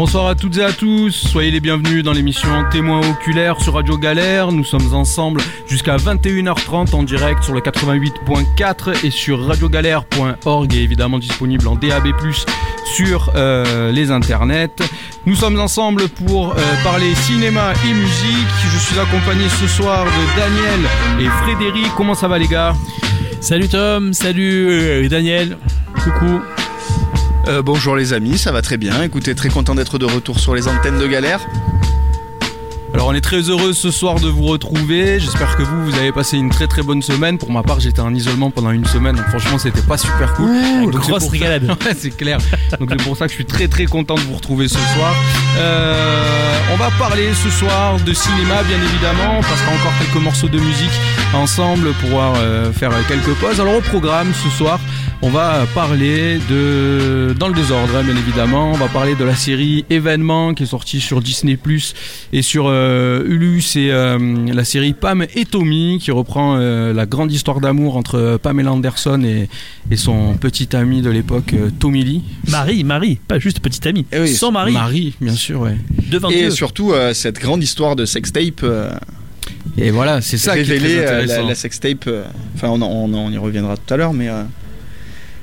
Bonsoir à toutes et à tous, soyez les bienvenus dans l'émission Témoins oculaires sur Radio Galère. Nous sommes ensemble jusqu'à 21h30 en direct sur le 88.4 et sur radiogalère.org et évidemment disponible en DAB+, sur euh, les internets. Nous sommes ensemble pour euh, parler cinéma et musique. Je suis accompagné ce soir de Daniel et Frédéric. Comment ça va les gars? Salut Tom, salut euh, Daniel, coucou. Euh, bonjour les amis, ça va très bien. Écoutez, très content d'être de retour sur les antennes de Galère. Alors on est très heureux ce soir de vous retrouver. J'espère que vous, vous avez passé une très très bonne semaine. Pour ma part, j'étais en isolement pendant une semaine. Donc franchement, c'était pas super cool. Ouh, Donc, c'est grosse pour ça- régalade. Ouais, c'est clair. Donc c'est pour ça que je suis très très content de vous retrouver ce soir. Euh, on va parler ce soir de cinéma, bien évidemment. On passera encore quelques morceaux de musique ensemble pour pouvoir euh, faire quelques pauses. Alors au programme ce soir, on va parler de dans le désordre, hein, bien évidemment. On va parler de la série Événement qui est sortie sur Disney Plus et sur euh, Hulu. C'est euh, la série Pam et Tommy qui reprend euh, la grande histoire d'amour entre Pamela Anderson et, et son petit ami de l'époque, euh, Tommy Lee. Marie, Marie, pas juste petite amie. Eh oui, Sans Marie, Marie, bien sûr, ouais. devant Et Dieu. surtout, euh, cette grande histoire de sextape, euh, Et voilà, c'est ça qui est très euh, la, sextape. euh, Enfin, on, y reviendra tout à l'heure, mais euh,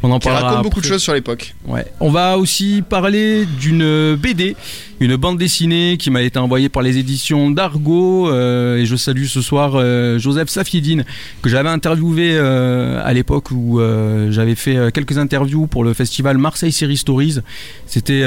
On en qui parlera raconte beaucoup de choses sur l'époque. Ouais. On va aussi parler d'une BD, une bande dessinée qui m'a été envoyée par les éditions d'Argo. euh, et je salue ce soir euh, Joseph Safidine, que j'avais interviewé euh, à l'époque où euh, j'avais fait euh, quelques interviews pour le festival Marseille Series Stories. C'était.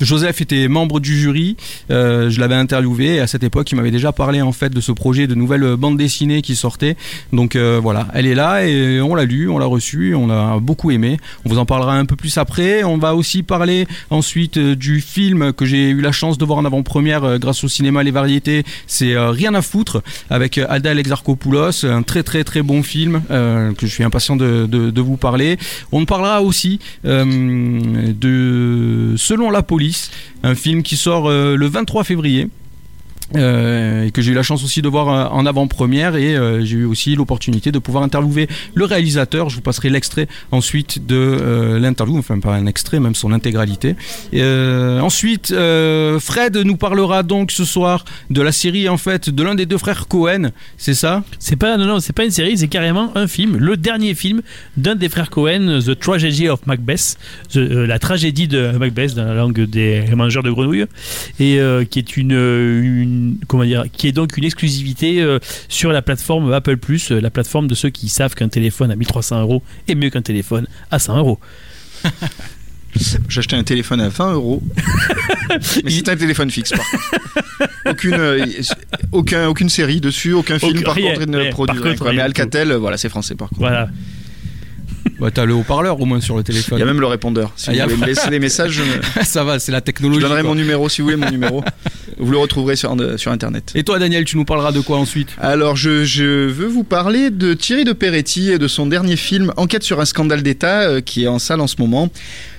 Euh, euh, Joseph était membre du jury, euh, je l'avais interviewé et à cette époque il m'avait déjà parlé en fait de ce projet de nouvelle bande dessinée qui sortait. Donc euh, voilà, elle est là et on l'a lu, on l'a reçu, on l'a beaucoup aimé. On vous en parlera un peu plus après. On va aussi parler ensuite euh, du film que j'ai eu la chance de voir en avant-première euh, grâce au cinéma Les Variétés. C'est euh, Rien à foutre avec euh, Alda Alexarchopoulos, un très très très bon film euh, que je suis impatient de, de, de vous parler. On parlera aussi euh, de Selon la police, un film qui sort euh, le 23 février. Euh, et que j'ai eu la chance aussi de voir euh, en avant-première. Et euh, j'ai eu aussi l'opportunité de pouvoir interviewer le réalisateur. Je vous passerai l'extrait ensuite de l'interview, enfin pas un extrait, même son intégralité. Ensuite, Fred nous parlera donc ce soir de la série en fait de l'un des deux frères Cohen, c'est ça? C'est pas, non, non, c'est pas une série, c'est carrément un film, le dernier film d'un des frères Cohen, The Tragedy of Macbeth, la tragédie de Macbeth dans la langue des mangeurs de grenouilles, et qui est une- comment dire, qui est donc une exclusivité euh, sur la plateforme Apple Plus, euh, la plateforme de ceux qui savent qu'un téléphone à 1300 euros est mieux qu'un téléphone à 100 euros. J'ai acheté un téléphone à 20 euros. mais c'est un téléphone fixe, par contre. Aucune, euh, aucun, aucune série dessus, aucun film, par rien, contre, il ne rien. produit Par rien, contre, quoi. Mais rien. Alcatel, voilà, c'est français, par contre. Voilà. Bah, T'as le haut-parleur au moins sur le Il téléphone. y a même le répondeur. Si Ah, il y vous a- voulez me laisser les messages, je, me- ça va, c'est la je technologie. donnerai quoi. mon numéro, si vous voulez, mon numéro. Vous le retrouverez sur, sur Internet. Et toi Daniel, tu nous parleras de quoi ensuite? Alors, je, je veux vous parler de Thierry de Peretti et de son dernier film Enquête sur un scandale d'État euh, qui est en salle en ce moment.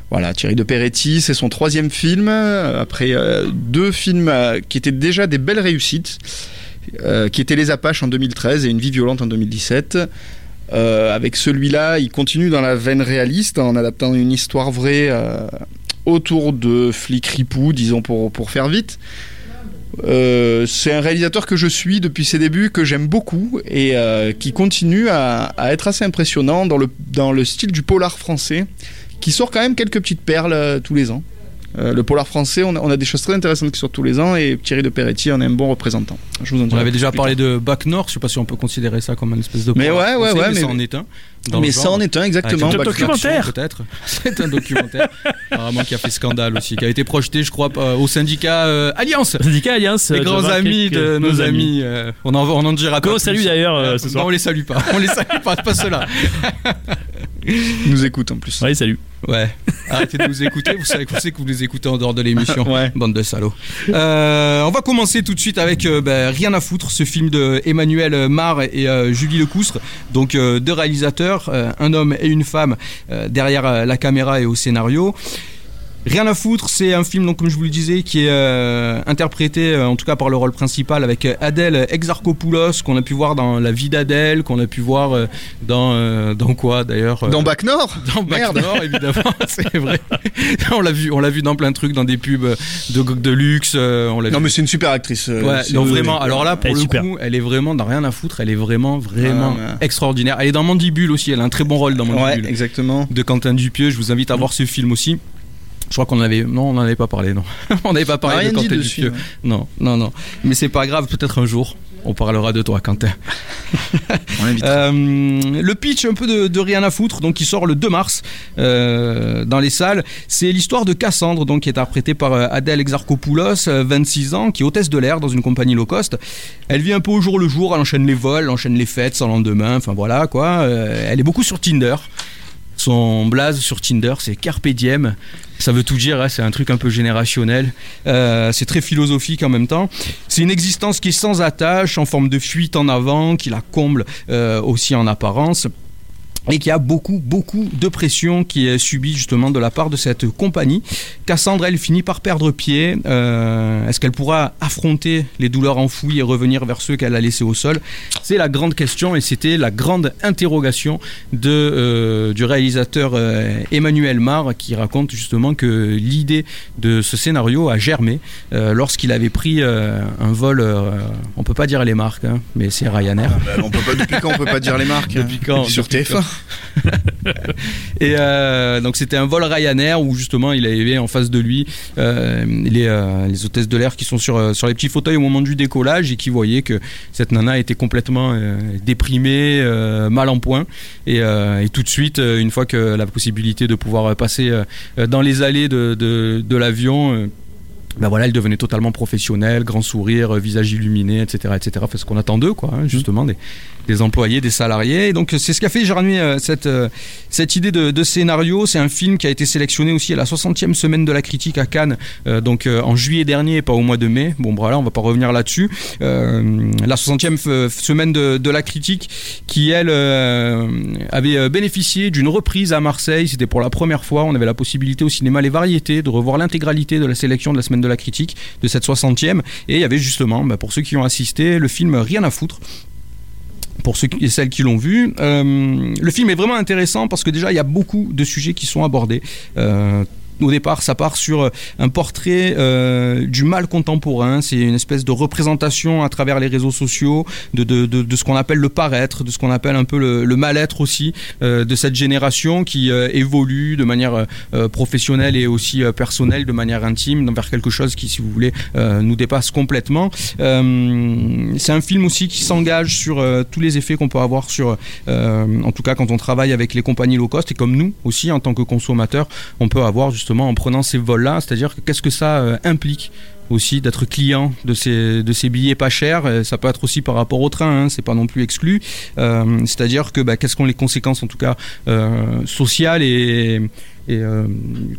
Voilà, Thierry de Peretti, c'est son troisième film, euh, après euh, deux films euh, qui étaient déjà des belles réussites, euh, qui étaient Les Apaches en 2013 et Une vie violente en 2017. Euh, avec celui-là, il continue dans la veine réaliste en adaptant une histoire vraie euh, autour de flics ripoux, disons pour, pour faire vite. Euh, c'est un réalisateur que je suis depuis ses débuts, que j'aime beaucoup et qui continue à, à être assez impressionnant dans le, dans le style du polar français, qui sort quand même quelques petites perles tous les ans. Euh, le polar français, on a, on a des choses très intéressantes qui sortent tous les ans et Thierry de Peretti en est un bon représentant. Je vous en On avait déjà parlé de Bac Nord, je sais pas si on peut considérer ça comme une espèce de Mais polar ouais, ouais, français, ouais, mais, mais- ça en est un. Mais genre. ça en est un, exactement. Avec un documentaire. peut-être. C'est un documentaire. Apparemment qui a fait scandale aussi, qui a été projeté, je crois, euh, au syndicat euh, Alliance. Syndicat Alliance. Les euh, grands amis de nos amis. euh, on en on en dira Qu'on pas salue plus. d'ailleurs euh, ce Non, soir. on les salue pas. On les salue pas, pas ceux-là. Ils nous écoute en plus. Ouais, salut. Ouais. Arrêtez de nous écouter. Vous savez, vous savez que vous les écoutez en dehors de l'émission. Ouais. Bande de salauds. Euh, on va commencer tout de suite avec euh, ben, Rien à foutre, ce film de Emmanuel Mar et euh, Julie Lecoustre. Donc euh, deux réalisateurs, euh, un homme et une femme euh, derrière la caméra et au scénario. Rien à foutre, c'est un film donc comme je vous le disais qui est euh, interprété euh, en tout cas par le rôle principal avec euh, Adèle Exarchopoulos qu'on a pu voir dans La vie d'Adèle, qu'on a pu voir euh, dans euh, dans quoi d'ailleurs euh, Dans Bac Nord dans Bac Merde. Nord, évidemment, c'est vrai. on l'a vu, on l'a vu dans plein de trucs, dans des pubs de de luxe, euh, on l'a vu. Non mais c'est une super actrice. euh, Ouais, non, vraiment. Alors là, pour le super. coup, elle est vraiment dans rien à foutre. Elle est vraiment, vraiment Ah, ouais. extraordinaire. Elle est dans Mandibule aussi. Elle a un très bon rôle dans Ouais, Mandibule exactement. de Quentin Dupieux. Je vous invite à voir ce film aussi. Je crois qu'on en avait, non, on n'en avait pas parlé, non. on n'avait pas parlé rien de Quentin dessus. Ouais. Non, non, non. Mais c'est pas grave. Peut-être un jour, on parlera de toi, Quentin. On. Euh, le pitch un peu de, de rien à foutre, donc qui sort le 2 mars euh, dans les salles, c'est l'histoire de Cassandre, donc qui est interprétée par euh, Adèle Exarchopoulos, euh, 26 ans, qui est hôtesse de l'air dans une compagnie low cost. Elle vit un peu au jour le jour, elle enchaîne les vols, elle enchaîne les fêtes sans lendemain, enfin voilà quoi. Euh, elle est beaucoup sur Tinder. Son blaze sur Tinder, c'est Carpe Diem. Ça veut tout dire, hein, c'est un truc un peu générationnel. Euh, c'est très philosophique en même temps. C'est une existence qui est sans attache, en forme de fuite en avant, qui la comble euh, aussi en apparence. Et qui a beaucoup, beaucoup de pression qui est subie justement de la part de cette compagnie. Cassandre, elle finit par perdre pied. Euh, Est-ce qu'elle pourra affronter les douleurs enfouies et revenir vers ceux qu'elle a laissés au sol? C'est la grande question et c'était la grande interrogation de, euh, du réalisateur euh, Emmanuel Mar qui raconte justement que l'idée de ce scénario a germé euh, lorsqu'il avait pris euh, un vol, euh, on peut pas dire les marques, hein, mais c'est Ryanair. Bah, on peut pas depuis quand on peut pas dire les marques Depuis quand? Sur TF1. Et euh, donc c'était un vol Ryanair où justement il avait en face de lui euh, les, euh, les hôtesses de l'air qui sont sur, sur les petits fauteuils au moment du décollage et qui voyaient que cette nana était complètement déprimée, mal en point. Et, et tout de suite, une fois que la possibilité de pouvoir passer dans les allées de, de, de l'avion... ben voilà, elle devenait totalement professionnelle, grand sourire, visage illuminé, etc., etc. Enfin, ce qu'on attend d'eux, quoi, hein, justement, des, des employés, des salariés. Et donc, c'est ce qui a fait germer euh, cette, euh, cette idée de, scénario. C'est un film qui a été sélectionné aussi à la 60e semaine de la critique à Cannes, euh, donc euh, en juillet dernier, pas au mois de mai. Bon, voilà, on va pas revenir là-dessus. Euh, la 60e f- semaine de, la critique qui, elle, euh, avait euh, bénéficié d'une reprise à Marseille. C'était pour la première fois. On avait la possibilité au cinéma Les Variétés de revoir l'intégralité de la sélection de la semaine de la critique de cette 60e. Et il y avait justement, bah, pour ceux qui ont assisté, le film Rien à foutre pour ceux et celles qui l'ont vu. Euh, le film est vraiment intéressant parce que déjà il y a beaucoup de sujets qui sont abordés. Euh, au départ, ça part sur euh, un portrait euh, du mal contemporain. C'est une espèce de représentation à travers les réseaux sociaux de, ce qu'on appelle le paraître, de ce qu'on appelle un peu le, mal-être aussi euh, de cette génération qui évolue de manière professionnelle et aussi personnelle, de manière intime, vers quelque chose qui, si vous voulez, nous dépasse complètement. C'est un film aussi qui s'engage sur tous les effets qu'on peut avoir sur, en tout cas quand on travaille avec les compagnies low cost et comme nous aussi en tant que consommateurs, on peut avoir justement en prenant ces vols-là, c'est-à-dire que qu'est-ce que ça euh, implique aussi d'être client de ces, de ces billets pas chers. Euh, Ça peut être aussi par rapport au train, hein, c'est pas non plus exclu. Euh, C'est-à-dire que bah, quelles sont les conséquences en tout cas euh, sociales et, euh,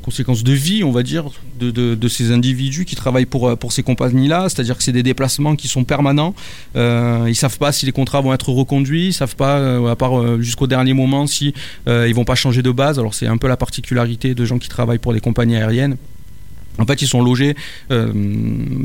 conséquences de vie, on va dire, de, de, ces individus qui travaillent pour, pour ces compagnies-là? C'est-à-dire que c'est des déplacements qui sont permanents. Euh, ils savent pas si les contrats vont être reconduits, ils savent pas, à part jusqu'au dernier moment, si ils vont pas changer de base. Alors c'est un peu la particularité de gens qui travaillent pour des compagnies aériennes. En fait, ils sont logés, euh,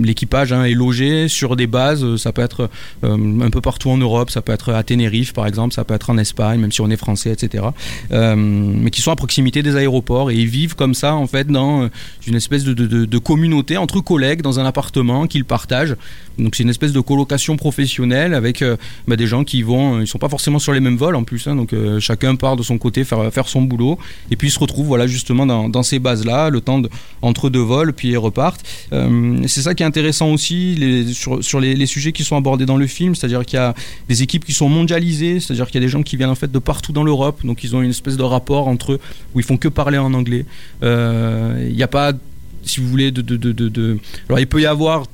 l'équipage hein, est logé sur des bases, euh, ça peut être euh, un peu partout en Europe, ça peut être à Tenerife par exemple, ça peut être en Espagne, même si on est français, etc. Mais qui sont à proximité des aéroports et ils vivent comme ça en fait dans une espèce de, communauté entre collègues dans un appartement qu'ils partagent. Donc c'est une espèce de colocation professionnelle avec bah, des gens qui vont, ils sont pas forcément sur les mêmes vols en plus, hein, donc chacun part de son côté faire, faire son boulot et puis ils se retrouvent voilà justement dans, ces bases là, le temps entre deux vols puis ils repartent. Euh, c'est ça qui est intéressant aussi sur, les, sujets qui sont abordés dans le film, c'est-à-dire qu'il y a des équipes qui sont mondialisées, c'est-à-dire qu'il y a des gens qui viennent en fait de partout dans l'Europe, donc ils ont une espèce de rapport entre eux où ils font que parler en anglais. Euh, Il n'y a pas, si vous voulez, de, de, de, alors il peut y avoir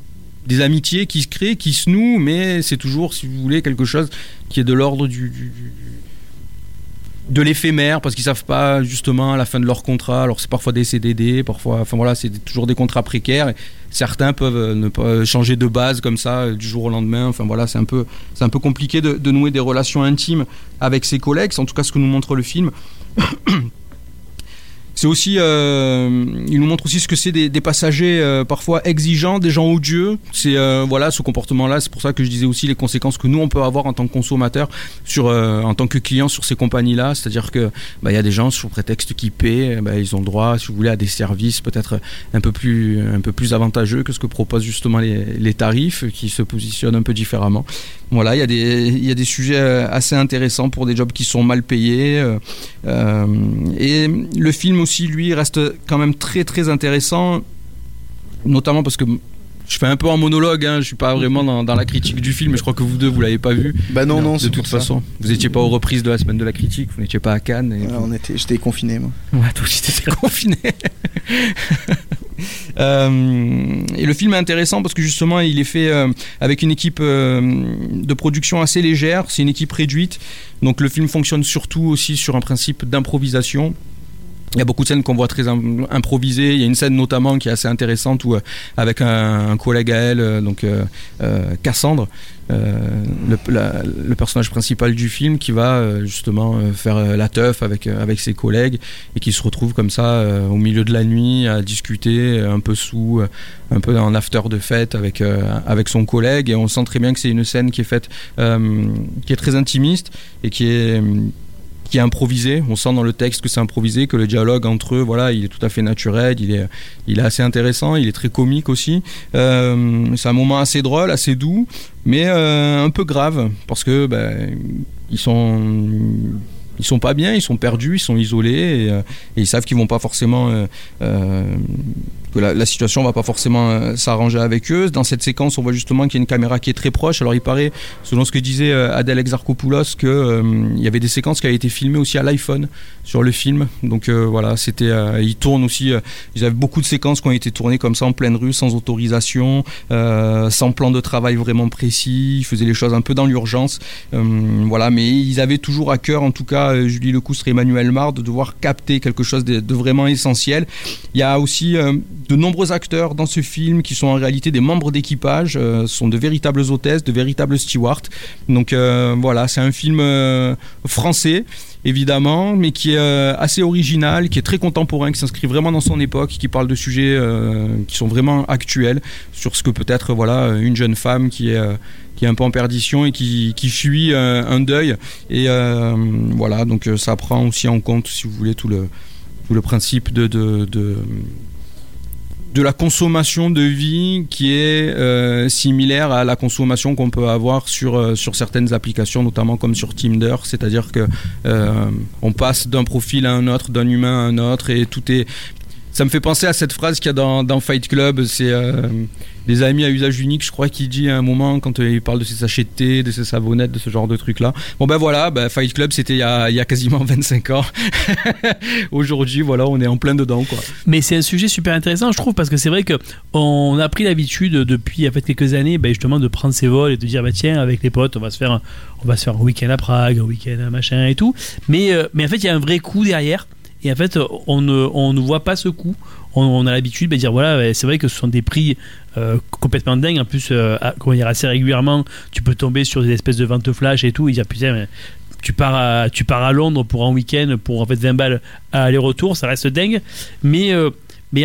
des amitiés qui se créent, qui se nouent, mais c'est toujours, si vous voulez, quelque chose qui est de l'ordre du de l'éphémère parce qu'ils savent pas justement à la fin de leur contrat alors c'est parfois des CDD parfois enfin voilà c'est toujours des contrats précaires certains peuvent ne pas changer de base comme ça du jour au lendemain enfin voilà c'est un peu c'est un peu compliqué de, de, nouer des relations intimes avec ses collègues. C'est en tout cas ce que nous montre le film c'est aussi, euh, il nous montre aussi ce que c'est des, passagers euh, parfois exigeants, des gens odieux. C'est euh, voilà ce comportement-là. C'est pour ça que je disais aussi les conséquences que nous on peut avoir en tant que consommateur, sur, en tant que client sur ces compagnies-là. C'est-à-dire que bah, il y a des gens sous prétexte qu'ils paient, bah, ils ont le droit, si vous voulez, à des services peut-être un peu plus un peu plus avantageux que ce que proposent justement les, tarifs, qui se positionnent un peu différemment. Voilà, il y a des il y a des sujets assez intéressants pour des jobs qui sont mal payés. et le film aussi, lui, reste quand même très très intéressant, notamment parce que je fais un peu en monologue, hein, je suis pas vraiment dans, dans la critique du film, je crois que vous deux, vous l'avez pas vu. Bah non, non, de c'est toute ça. façon. Vous étiez pas aux reprises de la semaine de la critique, vous n'étiez pas à Cannes. Et on était, j'étais confiné moi. Ouais, toi aussi t'étais confiné. Euh, et le film est intéressant parce que justement il est fait euh, avec une équipe euh, de production assez légère, c'est une équipe réduite, donc le film fonctionne surtout aussi sur un principe d'improvisation. Il y a beaucoup de scènes qu'on voit très im- improvisées. Il y a une scène notamment qui est assez intéressante où, euh, avec un, collègue à elle, euh, donc euh, Cassandre, le, le personnage principal du film, qui va justement faire la teuf avec, avec ses collègues et qui se retrouve comme ça au milieu de la nuit à discuter, un peu sous, un peu en after de fête avec, avec son collègue. Et on sent très bien que c'est une scène qui est faite, qui est très intimiste et qui est improvisé. On sent dans le texte que c'est improvisé, que le dialogue entre eux, voilà, il est tout à fait naturel, il est, il est assez intéressant, il est très comique aussi. Euh, c'est un moment assez drôle, assez doux, mais euh, un peu grave parce que ben, ils sont ils sont pas bien, ils sont perdus, ils sont isolés et, euh, ils savent qu'ils vont pas forcément que la, situation va pas forcément euh, s'arranger avec eux. Dans cette séquence, on voit justement qu'il y a une caméra qui est très proche. Alors il paraît, selon ce que disait euh, Adèle Exarchopoulos, que euh, y avait des séquences qui avaient été filmées aussi à l'iPhone sur le film. Donc euh, voilà, c'était, ils tournent aussi. ils avaient beaucoup de séquences qui ont été tournées comme ça en pleine rue, sans autorisation, sans plan de travail vraiment précis. Ils faisaient les choses un peu dans l'urgence. Voilà, mais ils avaient toujours à cœur, en tout cas, Julie Lecoustre et Emmanuel Mar, de devoir capter quelque chose de, vraiment essentiel. Il y a aussi de nombreux acteurs dans ce film qui sont en réalité des membres d'équipage, euh, sont de véritables hôtesses, de véritables stewards. Donc euh, voilà, c'est un film euh, français évidemment, mais qui est assez original, qui est très contemporain, qui s'inscrit vraiment dans son époque, qui parle de sujets qui sont vraiment actuels sur ce que peut être voilà une jeune femme qui est qui est un peu en perdition et qui, qui fuit un deuil et voilà donc ça prend aussi en compte si vous voulez tout le tout le principe de de la consommation de vie qui est euh, similaire à la consommation qu'on peut avoir sur, euh, sur certaines applications, notamment comme sur Tinder, c'est-à-dire que euh, on passe d'un profil à un autre, d'un humain à un autre, et tout est. Ça me fait penser à cette phrase qu'il y a dans, Fight Club, c'est des amis à usage unique, je crois qu'il dit à un moment quand euh, il parle de ses sachets de thé, de ses savonnettes, de ce genre de trucs-là. Bon ben voilà, ben, Fight Club c'était il y a, quasiment 25 ans. Aujourd'hui, voilà, on est en plein dedans, quoi. Mais c'est un sujet super intéressant, je trouve, parce que c'est vrai que on a pris l'habitude depuis en fait quelques années, ben, justement, de prendre ses vols et de dire bah tiens, avec les potes, on va se faire, un, un week-end à Prague, un week-end à machin et tout. Mais euh, mais en fait, il y a un vrai coup derrière. Et en fait, on ne, on ne voit pas ce coup. On, a l'habitude de dire voilà, c'est vrai que ce sont des prix euh, complètement dingues. En plus, euh, à- comment assez régulièrement, tu peux tomber sur des espèces de ventes flash et tout et dire putain, mais tu pars à, Londres pour un week-end pour en fait 20 balles à aller-retour, ça reste dingue. Mais euh,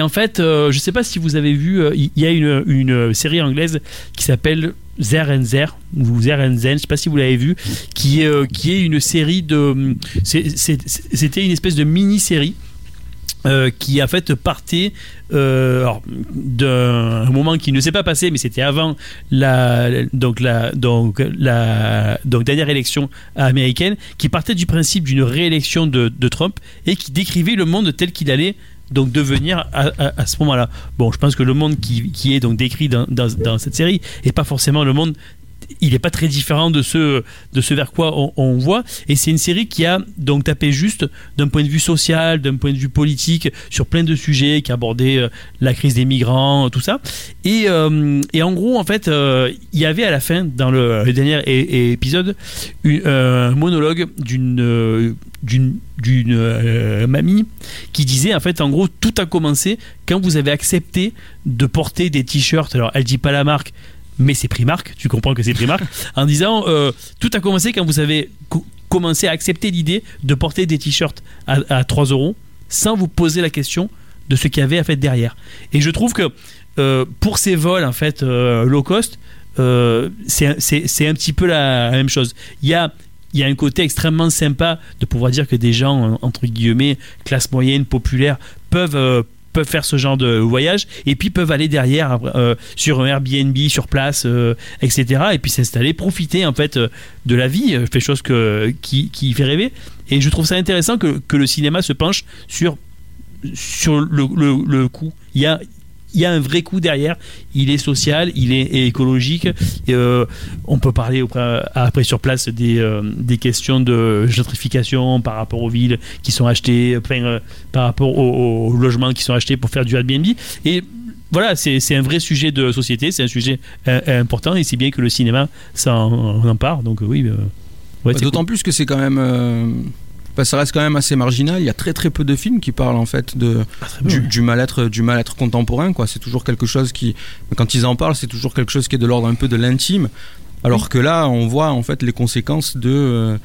en fait, euh, je sais pas si vous avez vu, il y a une, série anglaise qui s'appelle Zer Zer ou Zer and Zen, je sais pas si vous l'avez vu, qui est une série de, c'était une espèce de mini-série. Euh, qui en fait partait euh, d'un moment qui ne s'est pas passé, mais c'était avant la donc la donc la donc dernière élection américaine, qui partait du principe d'une réélection de, Trump et qui décrivait le monde tel qu'il allait donc devenir à, à- ce moment-là. Bon, je pense que le monde qui, qui est donc décrit dans, dans, dans cette série est pas forcément le monde il n'est pas très différent de ce, de ce vers quoi on, voit. Et c'est une série qui a donc tapé juste d'un point de vue social, d'un point de vue politique, sur plein de sujets, qui a abordé euh, la crise des migrants, tout ça. Et, euh, et en gros, en fait, euh, il y avait à la fin, dans le, dernier épisode, euh, un monologue d'une d'une d'une mamie qui disait en fait en gros tout a commencé quand vous avez accepté de porter des t-shirts alors elle dit pas la marque mais c'est Primark, tu comprends que c'est Primark, en disant euh, tout a commencé quand vous avez co- commencé à accepter l'idée de porter des t-shirts à, à 3 euros sans vous poser la question de ce qu'il y avait à fait derrière. Et je trouve que euh, pour ces vols en fait euh, low cost, c'est un petit peu la, la même chose. Il y a il y a un côté extrêmement sympa de pouvoir dire que des gens, entre guillemets, classe moyenne, populaire, peuvent, euh, peuvent faire ce genre de voyage et puis peuvent aller derrière euh, sur Airbnb, sur place, euh, etc. Et puis s'installer, profiter en fait euh, de la vie, euh, fait chose que, qui, qui fait rêver. Et je trouve ça intéressant que, que le cinéma se penche sur, sur le, le, le coût. Il y a, il y a un vrai coût derrière. Il est social, il est écologique. Et, euh, on peut parler auprès- après sur place des, euh, des questions de gentrification par rapport aux villes qui sont achetées, euh, par rapport aux, aux logements qui sont achetés pour faire du Airbnb. Et voilà, c'est un vrai sujet de société, c'est un sujet euh, important et c'est bien que le cinéma ça en, on en parle. Donc oui, ouais, c'est D'autant plus que c'est quand même. Euh, bah, ça reste quand même assez marginal. Il y a très très peu de films qui parlent en fait de. Ah, du, mal-être du mal-être contemporain. quoi. C'est toujours quelque chose qui, quand ils en parlent, c'est toujours quelque chose qui est de l'ordre un peu de l'intime. Alors que là, on voit en fait les conséquences de.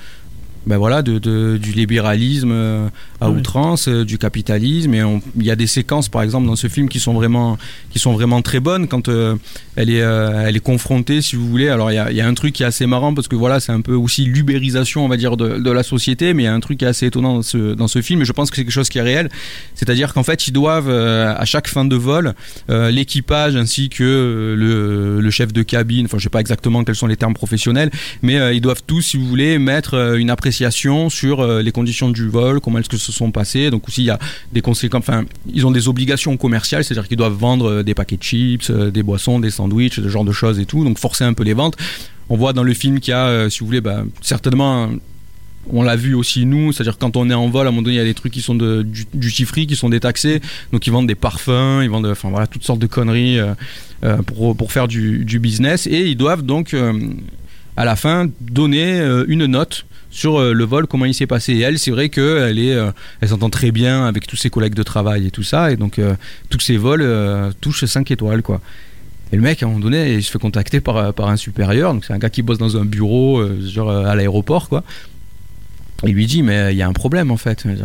Ben voilà, de, de- du libéralisme euh, à Ouais. outrance, euh, du capitalisme. Et il y a des séquences, par exemple, dans ce film qui sont vraiment, qui sont vraiment très bonnes quand euh, elle est, euh, elle est confrontée, si vous voulez. Alors il y a, y a un truc qui est assez marrant parce que voilà, c'est un peu aussi l'ubérisation, on va dire, de, de la société. Mais il y a un truc qui est assez étonnant dans ce, dans ce film. Et je pense que c'est quelque chose qui est réel. C'est-à-dire qu'en fait, ils doivent euh, à chaque fin de vol, l'équipage ainsi que le, le chef de cabine. Enfin, je sais pas exactement quels sont les termes professionnels, mais ils doivent tous, si vous voulez, mettre une appréciation sur euh, les conditions du vol, comment est-ce que se sont passées. Donc aussi, il y a des conséquences. Enfin, ils ont des obligations commerciales, c'est-à-dire qu'ils doivent vendre euh, des paquets de chips, euh, des boissons, des sandwichs, ce genre de choses et tout. Donc forcer un peu les ventes. On voit dans le film qu'il y a, si vous voulez, bah, certainement. on l'a vu aussi nous, c'est-à-dire quand on est en vol, à un moment donné, il y a des trucs qui sont de, du, du qui sont détaxés, donc ils vendent des parfums, ils vendent, enfin voilà, toutes sortes de conneries pour, pour faire du, business, et ils doivent donc à la fin donner une note sur euh, le vol, comment il s'est passé. Et elle, c'est vrai qu'elle est, euh, elle s'entend très bien avec tous ses collègues de travail et tout ça, et donc euh, tous ces vols touchent 5 étoiles, quoi. Et le mec, à un moment donné, il se fait contacter par, par un supérieur, donc c'est un gars qui bosse dans un bureau, genre à l'aéroport, quoi. Il lui dit, mais il y a un problème en fait. Euh,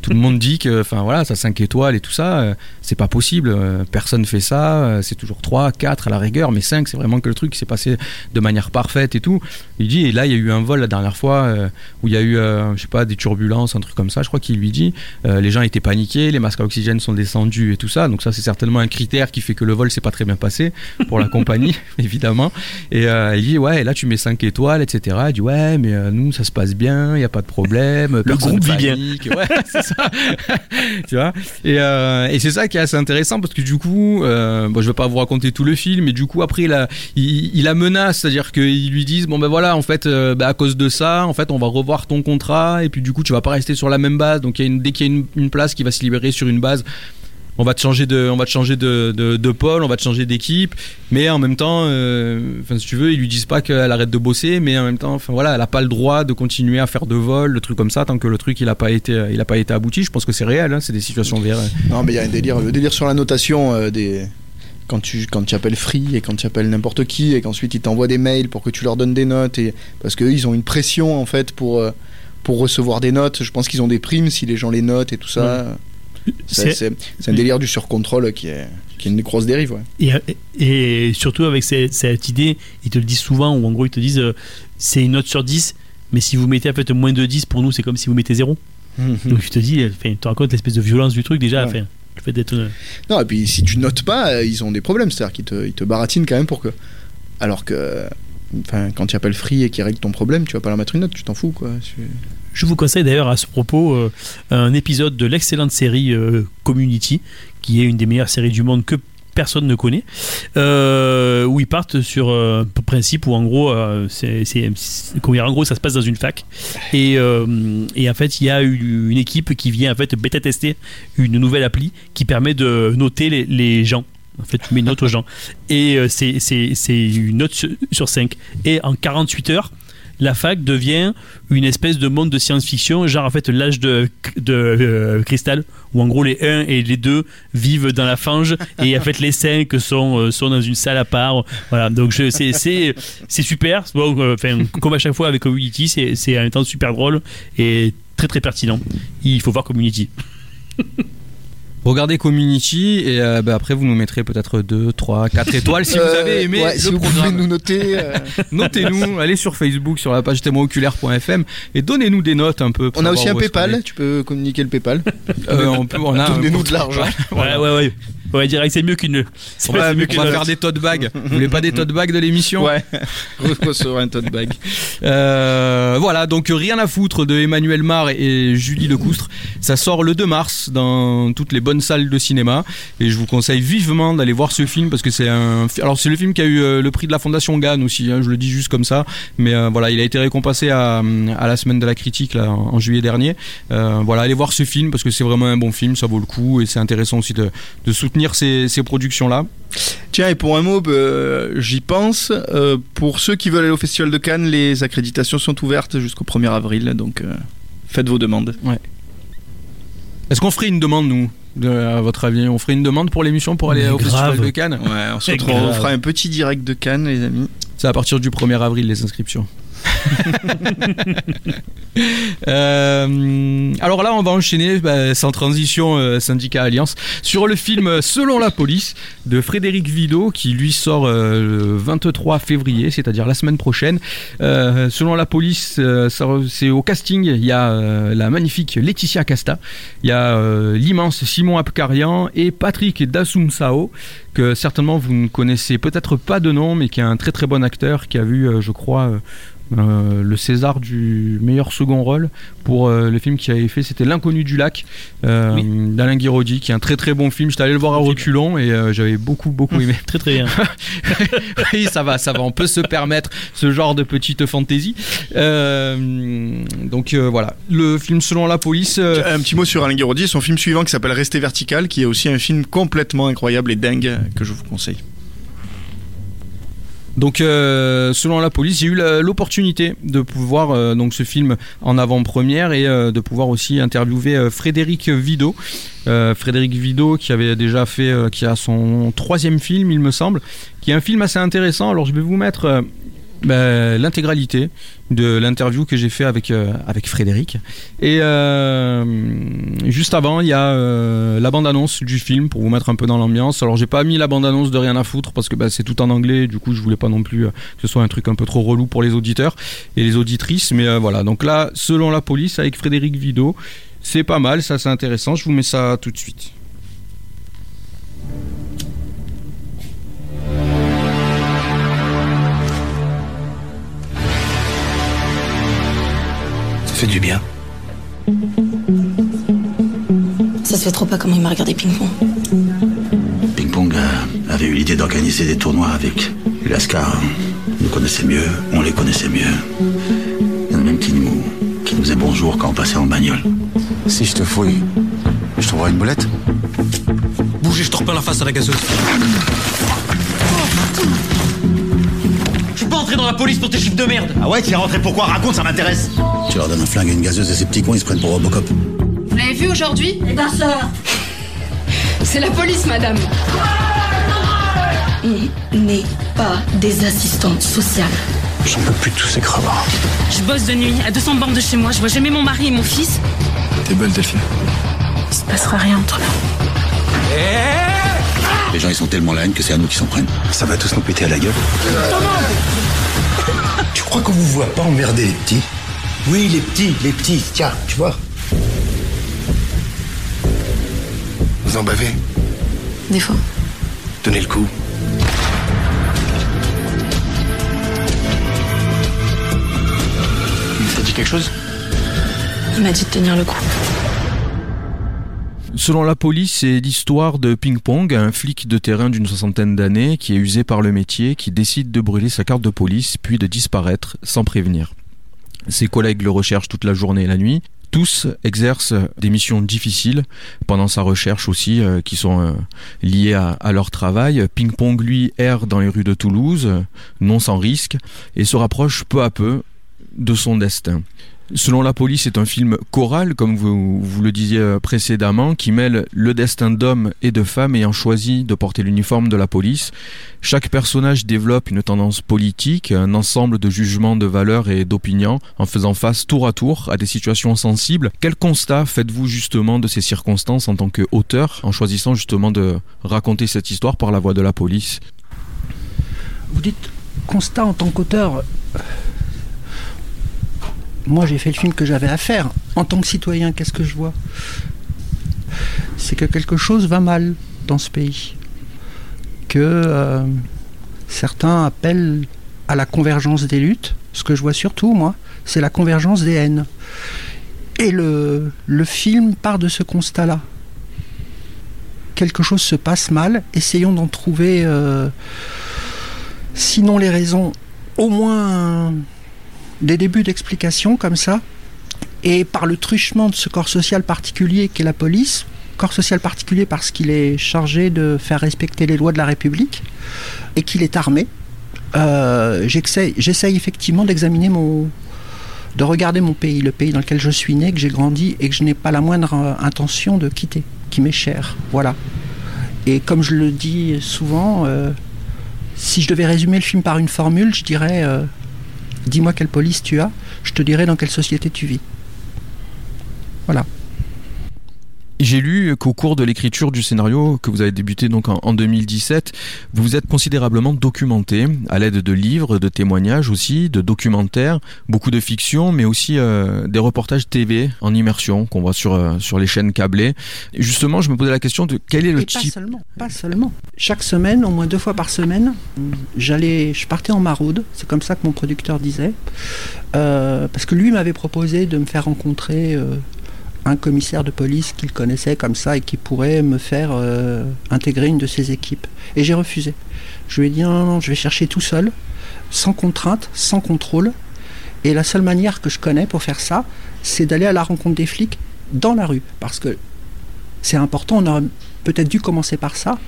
Tout le monde dit que, enfin voilà, ça 5 étoiles et tout ça, euh, c'est pas possible. euh, Personne fait ça. euh, C'est toujours 3, 4 à la rigueur, mais 5, c'est vraiment que le truc s'est passé de manière parfaite et tout. Il dit, et là, il y a eu un vol la dernière fois euh, où il y a eu, euh, je sais pas, des turbulences, un truc comme ça. Je crois qu'il lui dit, euh, les gens étaient paniqués, les masques à oxygène sont descendus et tout ça. Donc ça, c'est certainement un critère qui fait que le vol s'est pas très bien passé pour la compagnie, évidemment. Et euh, il dit, ouais, et là, tu mets 5 étoiles, etc. Il dit, ouais, mais euh, nous, ça se passe bien, il y a pas de problème. personne groupe vit bien. panique. Ouais, c'est ça. tu vois Et, euh, et c'est ça qui est assez intéressant parce que du coup, euh, bon, je vais pas vous raconter tout le film, mais du coup, après, il a, il, il a menace, c'est-à-dire qu'ils lui disent, bon ben voilà, en fait, euh, bah, à cause de ça, en fait, on va revoir ton contrat et puis du coup, tu vas pas rester sur la même base. Donc, il y a une, dès qu'il y a une, une place qui va se libérer sur une base, on va te changer de, on va te changer de, de, de pôle, on va te changer d'équipe, mais en même temps, euh, enfin si tu veux, ils lui disent pas qu'elle arrête de bosser, mais en même temps, enfin voilà, elle a pas le droit de continuer à faire de vol, le truc comme ça, tant que le truc il a pas été, il a pas été abouti. Je pense que c'est réel, hein, c'est des situations vraies. Non, mais il y a un délire, le délire sur la notation euh, des. Quand tu, quand tu appelles Free et quand tu appelles n'importe qui et qu'ensuite ils t'envoient des mails pour que tu leur donnes des notes et parce qu'eux ils ont une pression en fait pour, euh, pour recevoir des notes. Je pense qu'ils ont des primes si les gens les notent et tout ça. C'est- un délire du surcontrôle qui est, qui est une grosse dérive. Ouais. Et, et surtout avec cette, cette idée, ils te le disent souvent, où en gros ils te disent euh, c'est une note sur 10, mais si vous mettez en fait moins de 10, pour nous c'est comme si vous mettez 0. Donc je te dis, tu te rends compte l'espèce de violence du truc déjà, Ouais. le fait d'être. euh, Non, et puis si tu notes pas, euh, ils ont des problèmes. C'est-à-dire qu'ils te, ils te baratinent quand même pour que. Alors que. Enfin, quand tu appelles Free et qu'ils règlent ton problème, tu vas pas leur mettre une note, tu t'en fous quoi. Tu- Je vous conseille d'ailleurs à ce propos euh, un épisode de l'excellente série euh, Community, qui est une des meilleures séries du monde que personne ne connaît, euh, où ils partent sur un principe où en gros, c'est, en gros ça se passe dans une fac et, en fait il y a une, équipe qui vient en fait bêta tester une nouvelle appli qui permet de noter les, les gens. En fait, tu mets une note aux gens. Et c'est, une note sur 5. Et en 48 heures, la fac devient une espèce de monde de science-fiction, genre en fait l'âge de, de euh, cristal, où en gros les 1 et les 2 vivent dans la fange, et en fait les 5 sont, euh, sont dans une salle à part. Voilà, donc c'est, super. Bon, euh, enfin, comme à chaque fois avec Community, c'est, même temps super drôle et très très pertinent. Il faut voir Community. Regardez Community et euh, bah, après vous nous mettrez peut-être 2, 3, 4 étoiles si vous Euh, avez aimé ouais, le si vous pouvez nous noter. euh, Notez-nous, allez sur Facebook, sur la page témoinoculaire.fm et donnez-nous des notes un peu. on a aussi un PayPal. Tu peux communiquer le PayPal. Euh, on peut, on a Donnez-nous de l'argent. Ouais, ouais, ouais. Ouais, direct, c'est mieux qu'une. On va, mieux on va faire des tote bags. Vous voulez pas des tote bags de l'émission Ouais. Recevoir un tote bag. Euh, voilà, donc rien à foutre de Emmanuel Mar et Julie Lecoustre. Ça sort le 2 mars dans toutes les bonnes salles de cinéma et je vous conseille vivement d'aller voir ce film parce que c'est un. Alors c'est le film qui a eu euh, le prix de la Fondation Gann aussi. hein, je le dis juste comme ça, mais euh, voilà, il a été récompensé à, à la semaine de la critique là en, en juillet dernier. Euh, voilà, allez voir ce film parce que c'est vraiment un bon film, ça vaut le coup et c'est intéressant aussi de, de soutenir ces, ces productions là. Tiens, et pour un mot, euh, j'y pense. euh, pour ceux qui veulent aller au Festival de Cannes, les accréditations sont ouvertes jusqu'au 1er avril. Donc, euh, faites vos demandes. Est-ce qu'on ferait une demande nous de, à votre avis, on ferait une demande pour l'émission pour aller Mais au Festival de Cannes Ouais, on se C'est retrouve- on grave. fera un petit direct de Cannes, les amis. C'est à partir du 1er avril les inscriptions. Euh, alors là, on va enchaîner bah, sans transition euh, syndicat alliance sur le film Selon la police de Frédéric Vidot qui lui sort euh, le 23 février, c'est-à-dire la semaine prochaine. Selon la police, c'est au casting. Il y a la magnifique Laetitia Casta, il y a l'immense Simon Apkarian et Patrick Dasumsao que certainement vous ne connaissez peut-être pas de nom, mais qui est un très très bon acteur qui a vu, je crois. Euh, le César du meilleur second rôle pour euh, le film qu'il avait fait, c'était L'inconnu du lac euh, Oui. d'Alain Guiraudy, qui est un très très bon film. J'étais allé le voir à reculons et euh, j'avais beaucoup beaucoup aimé. Très très bien. oui, ça va, ça va. On peut se permettre ce genre de petite fantaisie. Euh, donc euh, voilà, le film selon la police. euh, Un petit mot sur Alain Guiraudy, son film suivant qui s'appelle Rester vertical, qui est aussi un film complètement incroyable et dingue que je vous conseille. Donc, euh, selon la police, j'ai eu l'opportunité de pouvoir euh, donc ce film en avant-première et euh, de pouvoir aussi interviewer Frédéric Vidot. Euh, Frédéric Vidot qui avait déjà fait, qui a son troisième film, il me semble, qui est un film assez intéressant. Alors, je vais vous mettre ben, l'intégralité de l'interview que j'ai fait avec euh, avec Frédéric. Et euh, juste avant, il y a euh, la bande-annonce du film pour vous mettre un peu dans l'ambiance. Alors j'ai pas mis la bande-annonce de rien à foutre parce que bah, c'est tout en anglais. Du coup, je voulais pas non plus que ce soit un truc un peu trop relou pour les auditeurs et les auditrices. Mais voilà. Donc là, selon la police, avec Frédéric Vidot, c'est pas mal, ça c'est intéressant. Je vous mets ça tout de suite. Fait du bien. Ça se fait trop pas comment il m'a regardé ping-pong. Ping Pong euh, avait eu l'idée d'organiser des tournois avec Lascar. On nous connaissait mieux, on les connaissait mieux. Il y en a même qui nous, qui nous faisaient bonjour quand on passait en bagnole. Si je te fouille, je trouverai une boulette. Bougez, je te repeins la face à la gazeuse. Pas entré dans la police pour tes chiffres de merde. Ah ouais, tu es rentré pourquoi Raconte, ça m'intéresse. Tu leur donnes un flingue et une gazeuse et ces petits cons, ils se prennent pour Robocop. Vous l'avez vu aujourd'hui? Eh ben, sœur C'est la police, madame. On n'est pas des assistantes sociales. J'en peux plus de tous ces crevards. Je bosse de nuit, à 200 bornes de chez moi. Je vois jamais mon mari et mon fils. T'es belle, Delphine. Il se passera rien entre nous. Les gens, ils sont tellement la haine que c'est à nous qui s'en prennent. Ça va tous nous péter à la gueule. Tu crois qu'on vous voit pas emmerder les petits? Oui, les petits, les petits, tiens, tu vois. Vous en bavez? Des fois. Donnez le coup. Ça dit quelque chose? Il m'a dit de tenir le coup. Selon la police, c'est l'histoire de Ping Pong, un flic de terrain d'une soixantaine d'années qui est usé par le métier, qui décide de brûler sa carte de police puis de disparaître sans prévenir. Ses collègues le recherchent toute la journée et la nuit. Tous exercent des missions difficiles pendant sa recherche aussi, euh, qui sont euh, liées à, à leur travail. Ping Pong, lui, erre dans les rues de Toulouse, non sans risque, et se rapproche peu à peu de son destin. Selon la police, c'est un film choral, comme vous, le disiez euh, précédemment, qui mêle le destin d'hommes et de femmes ayant choisi de porter l'uniforme de la police. Chaque personnage développe une tendance politique, un ensemble de jugements, de valeurs et d'opinions, en faisant face tour à tour à des situations sensibles. Quel constat faites-vous justement de ces circonstances en tant qu'auteur, en choisissant justement de raconter cette histoire par la voix de la police? Vous dites constat en tant qu'auteur moi j'ai fait le film que j'avais à faire. En tant que citoyen, qu'est-ce que je vois? C'est que quelque chose va mal dans ce pays. Que euh, certains appellent à la convergence des luttes. Ce que je vois surtout, moi, c'est la convergence des haines. Et le, le film part de ce constat-là. Quelque chose se passe mal, essayons d'en trouver, euh, sinon les raisons, au moins des débuts d'explication comme ça, et par le truchement de ce corps social particulier qu'est la police, corps social particulier parce qu'il est chargé de faire respecter les lois de la République et qu'il est armé, euh, j'essaye effectivement d'examiner mon, de regarder mon pays, le pays dans lequel je suis né, que j'ai grandi et que je n'ai pas la moindre euh, intention de quitter, qui m'est cher. Voilà. Et comme je le dis souvent, euh, si je devais résumer le film par une formule, je dirais dis-moi quelle police tu as, je te dirai dans quelle société tu vis. Voilà. J'ai lu qu'au cours de l'écriture du scénario, que vous avez débuté donc en, 2017, vous vous êtes considérablement documenté à l'aide de livres, de témoignages aussi, de documentaires, beaucoup de fiction, mais aussi euh, des reportages TV en immersion qu'on voit sur euh, sur les chaînes câblées. Et justement, je me posais la question de quel est le type. Pas seulement, pas seulement. Chaque semaine, au moins deux fois par semaine, j'allais, je partais en maraude. C'est comme ça que mon producteur disait, euh, parce que lui m'avait proposé de me faire rencontrer un commissaire de police qu'il connaissait comme ça et qui pourrait me faire euh, intégrer une de ses équipes. Et j'ai refusé. Je lui ai dit je vais chercher tout seul, sans contrainte, sans contrôle. Et la seule manière que je connais pour faire ça, c'est d'aller à la rencontre des flics dans la rue. Parce que c'est important, on aurait peut-être dû commencer par ça.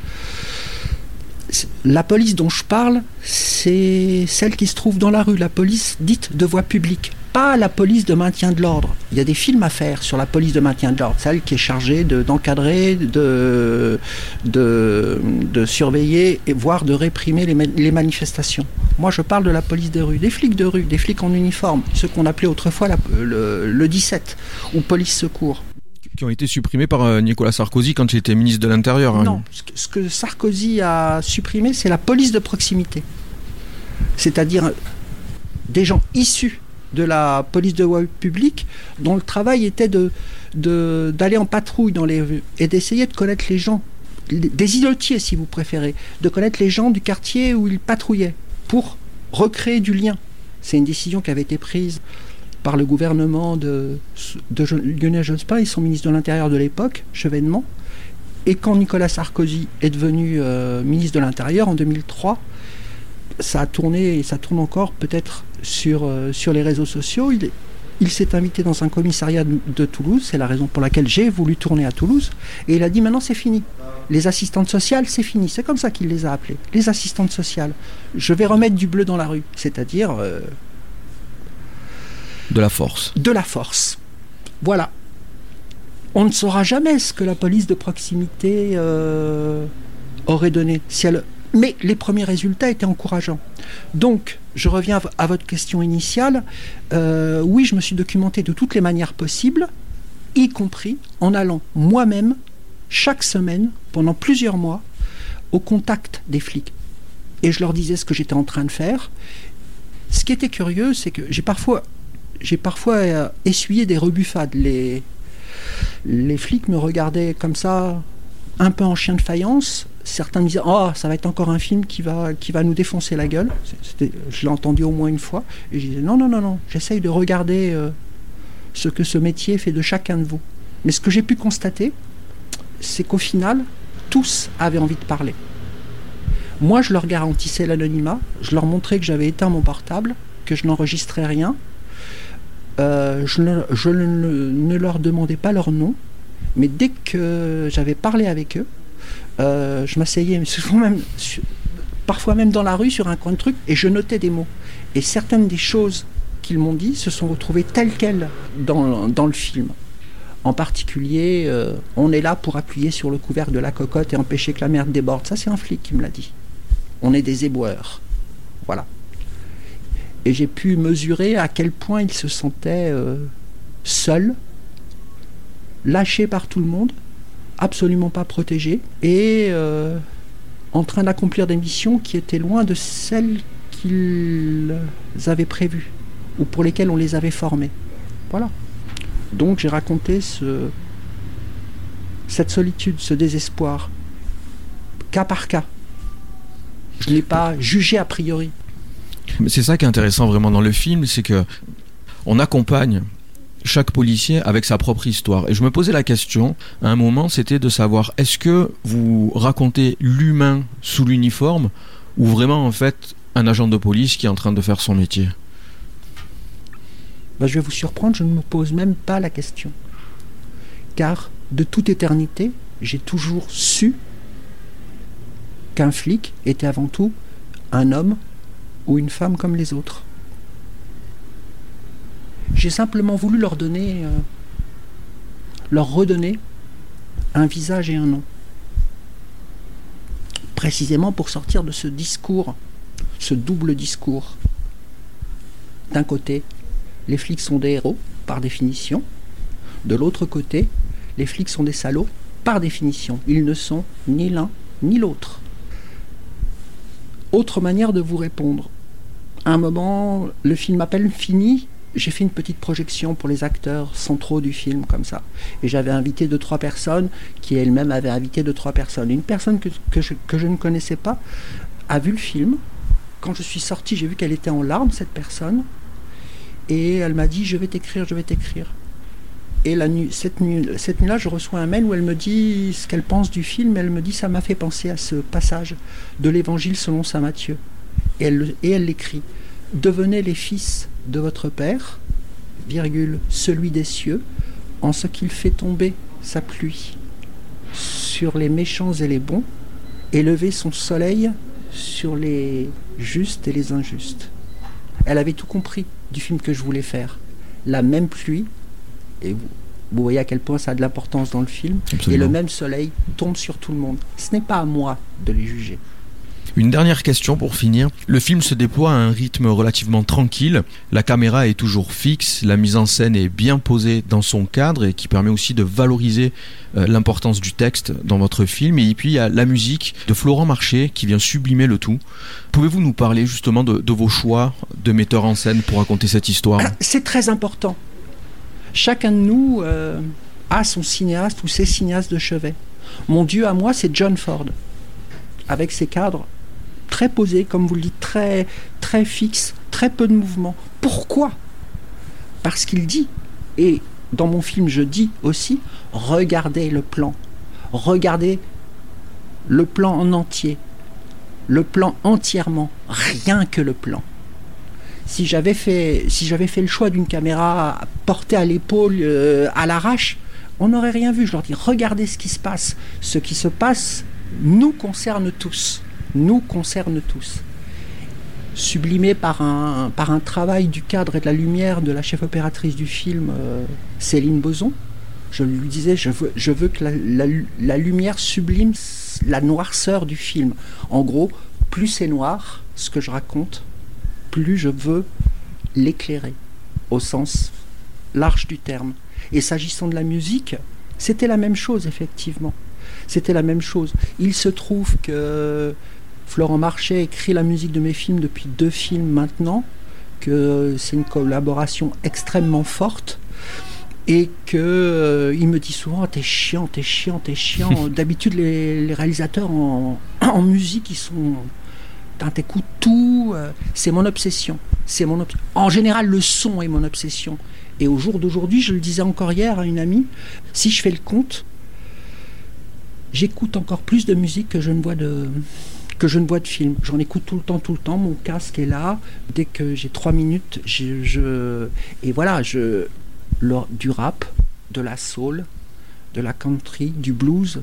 La police dont je parle, c'est celle qui se trouve dans la rue, la police dite de voie publique pas la police de maintien de l'ordre. Il y a des films à faire sur la police de maintien de l'ordre, celle qui est chargée d'encadrer, de, de, de, surveiller et voire de réprimer les, les, manifestations. Moi, je parle de la police de rue, des flics de rue, des flics en uniforme, ce qu'on appelait autrefois le, le 17 ou police secours qui ont été supprimés par euh, Nicolas Sarkozy quand il était ministre de l'Intérieur. Hein. Non, ce que Sarkozy a supprimé, c'est la police de proximité. C'est-à-dire des gens issus de la police de voie publique, dont le travail était d'aller en patrouille dans les rues et d'essayer de connaître les gens, des îlotiers si vous préférez, de connaître les gens du quartier où ils patrouillaient pour recréer du lien. C'est une décision qui avait été prise par le gouvernement de, de Lionel Jospin et son ministre de l'Intérieur de l'époque, Chevènement. Et quand Nicolas Sarkozy est devenu euh, ministre de l'Intérieur en 2003, ça a tourné et ça tourne encore peut-être sur, euh, sur les réseaux sociaux. Il, il s'est invité dans un commissariat de, Toulouse, c'est la raison pour laquelle j'ai voulu tourner à Toulouse, et il a dit maintenant c'est fini. Les assistantes sociales, c'est fini. C'est comme ça qu'il les a appelées. Les assistantes sociales. Je vais remettre du bleu dans la rue, c'est-à-dire... Euh, de la force. De la force. Voilà. On ne saura jamais ce que la police de proximité euh, aurait donné. Si elle mais les premiers résultats étaient encourageants. Donc, je reviens à votre question initiale. Euh, oui, je me suis documenté de toutes les manières possibles, y compris en allant moi-même, chaque semaine, pendant plusieurs mois, au contact des flics. Et je leur disais ce que j'étais en train de faire. Ce qui était curieux, c'est que j'ai parfois, euh, essuyé des rebuffades. Les flics me regardaient comme ça, un peu en chien de faïence, certains me disaient Oh, ça va être encore un film qui va, qui va nous défoncer la gueule. je l'ai entendu au moins une fois. Et je disais Non, non, non, non, j'essaye de regarder euh, ce que ce métier fait de chacun de vous. Mais ce que j'ai pu constater, c'est qu'au final, tous avaient envie de parler. Moi, je leur garantissais l'anonymat, je leur montrais que j'avais éteint mon portable, que je n'enregistrais rien. Euh, je, ne, je ne leur demandais pas leur nom, mais dès que j'avais parlé avec eux, euh, je m'asseyais parfois même dans la rue sur un coin de truc et je notais des mots. Et certaines des choses qu'ils m'ont dit se sont retrouvés tels quels dans, le film. En particulier, euh, on est là pour appuyer sur le couvercle de la cocotte et empêcher que la merde déborde. Ça, c'est un flic qui me l'a dit. On est des éboueurs. Voilà. Et j'ai pu mesurer à quel point il se sentait euh, seul, lâché par tout le monde, absolument pas protégé, et euh, en train d'accomplir des missions qui étaient loin de celles qu'ils avaient prévues, ou pour lesquelles on les avait formés. Voilà. Donc j'ai raconté ce, cette solitude, ce désespoir, cas par cas. Je n'ai pas jugé a priori. C'est ça qui est intéressant vraiment dans le film, c'est que on accompagne chaque policier avec sa propre histoire. Et je me posais la question, à un moment, c'était de savoir, est-ce que vous racontez l'humain sous l'uniforme ou vraiment en fait un agent de police qui est en train de faire son métier? Ben, Je vais vous surprendre, je ne me pose même pas la question. Car de toute éternité, j'ai toujours su qu'un flic était avant tout un homme ou une femme comme les autres. J'ai simplement voulu leur donner, euh, leur redonner un visage et un nom. Précisément pour sortir de ce discours, ce double discours. D'un côté, les flics sont des héros, par définition. De l'autre côté, les flics sont des salauds, par définition. Ils ne sont ni l'un ni l'autre. Autre manière de vous répondre. À un moment, le film peine fini, j'ai fait une petite projection pour les acteurs centraux du film, comme ça. Et j'avais invité deux, trois personnes qui elles-mêmes avaient invité deux, trois personnes. Une personne que, que, je, ne connaissais pas a vu le film. Quand je suis sorti, j'ai vu qu'elle était en larmes, cette personne. Et elle m'a dit Je vais t'écrire, je vais t'écrire. Et la cette nuit-là, je reçois un mail où elle me dit ce qu'elle pense du film. Elle me dit ça m'a fait penser à ce passage de l'Évangile selon saint Matthieu. Et elle, et elle l'écrit Devenez les fils de votre Père, virgule, celui des cieux, en ce qu'il fait tomber sa pluie sur les méchants et les bons, et lever son soleil sur les justes et les injustes. Elle avait tout compris du film que je voulais faire. La même pluie, et vous, vous voyez à quel point ça a de l'importance dans le film, Absolument. et le même soleil tombe sur tout le monde. Ce n'est pas à moi de les juger. Une dernière question pour finir. Le film se déploie à un rythme relativement tranquille. La caméra est toujours fixe, la mise en scène est bien posée dans son cadre et qui permet aussi de valoriser euh, l'importance du texte dans votre film. Et puis il y a la musique de Florent Marché qui vient sublimer le tout. Pouvez-vous nous parler justement de, vos choix de metteur en scène pour raconter cette histoire? C'est très important. Chacun de nous euh, a son cinéaste ou ses cinéastes de chevet. Mon Dieu à moi, c'est John Ford, avec ses cadres très posés, comme vous le dites, très, très fixes, très peu de mouvement. Pourquoi? Parce qu'il dit, et dans mon film je dis aussi, regardez le plan, regardez le plan en entier, le plan entièrement, rien que le plan si j'avais fait, si j'avais fait le choix d'une caméra portée à l'épaule, euh, à l'arrache, on n'aurait rien vu. Je leur dis, regardez ce qui se passe. Ce qui se passe nous concerne tous. Nous concerne tous. Sublimé par un, par un travail du cadre et de la lumière de la chef opératrice du film, euh, Céline Boson. Je lui disais, je veux, je veux que la, la, la lumière sublime la noirceur du film. En gros, plus c'est noir, ce que je raconte, plus je veux l'éclairer, au sens large du terme. Et s'agissant de la musique, c'était la même chose, effectivement. C'était la même chose. Il se trouve que Florent Marchais écrit la musique de mes films depuis deux films maintenant, que c'est une collaboration extrêmement forte. Et que euh, il me dit souvent t'es chiant, t'es chiant, t'es chiant. D'habitude les, les, réalisateurs en, en musique ils sont t'écoutes tout, euh, c'est mon obsession. C'est mon ob en général, le son est mon obsession. Et au jour d'aujourd'hui, je le disais encore hier à une amie, si je fais le compte, j'écoute encore plus de musique que je ne vois de que je ne vois de film. J'en écoute tout le temps, tout le temps. Mon casque est là. Dès que j'ai trois minutes, je, je, et voilà, je du rap, de la soul, de la country, du blues,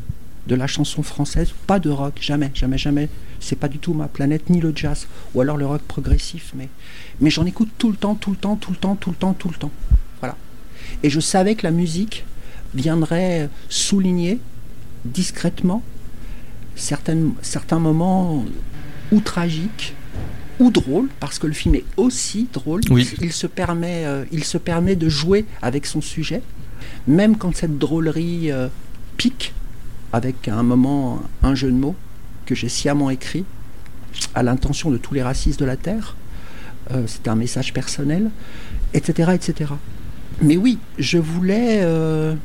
de la chanson française, pas de rock, jamais, jamais, jamais. c'est pas du tout ma planète, ni le jazz, ou alors le rock progressif, mais, mais j'en écoute tout le temps, tout le temps, tout le temps, tout le temps, tout le temps. Voilà. Et je savais que la musique viendrait souligner discrètement certains moments ou tragiques ou drôles, parce que le film est aussi drôle. Oui. Il, se permet, euh, il se permet de jouer avec son sujet, même quand cette drôlerie euh, pique, avec à un moment un jeu de mots que j'ai sciemment écrit à l'intention de tous les racistes de la Terre. Euh, C'était un message personnel, etc., etc. Mais oui, je voulais euh,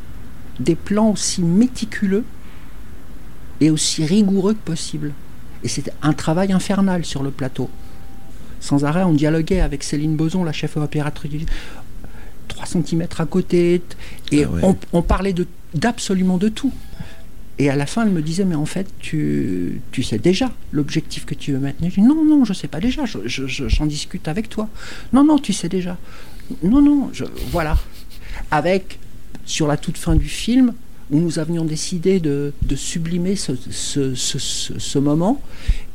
des plans aussi méticuleux et aussi rigoureux que possible. Et c'était un travail infernal sur le plateau. Sans arrêt, on dialoguait avec Céline Boson, la chef opératrice, 3 cm à côté, et Ah ouais. on, on parlait d'absolument de, tout. Et à la fin, elle me disait, mais en fait, tu, tu sais déjà l'objectif que tu veux maintenir. Je dis, non, non, je sais pas déjà, je- je- je- j'en discute avec toi. Non, non, tu sais déjà. Non, non, je, voilà. Avec, sur la toute fin du film, où nous avions décidé de, sublimer ce, moment.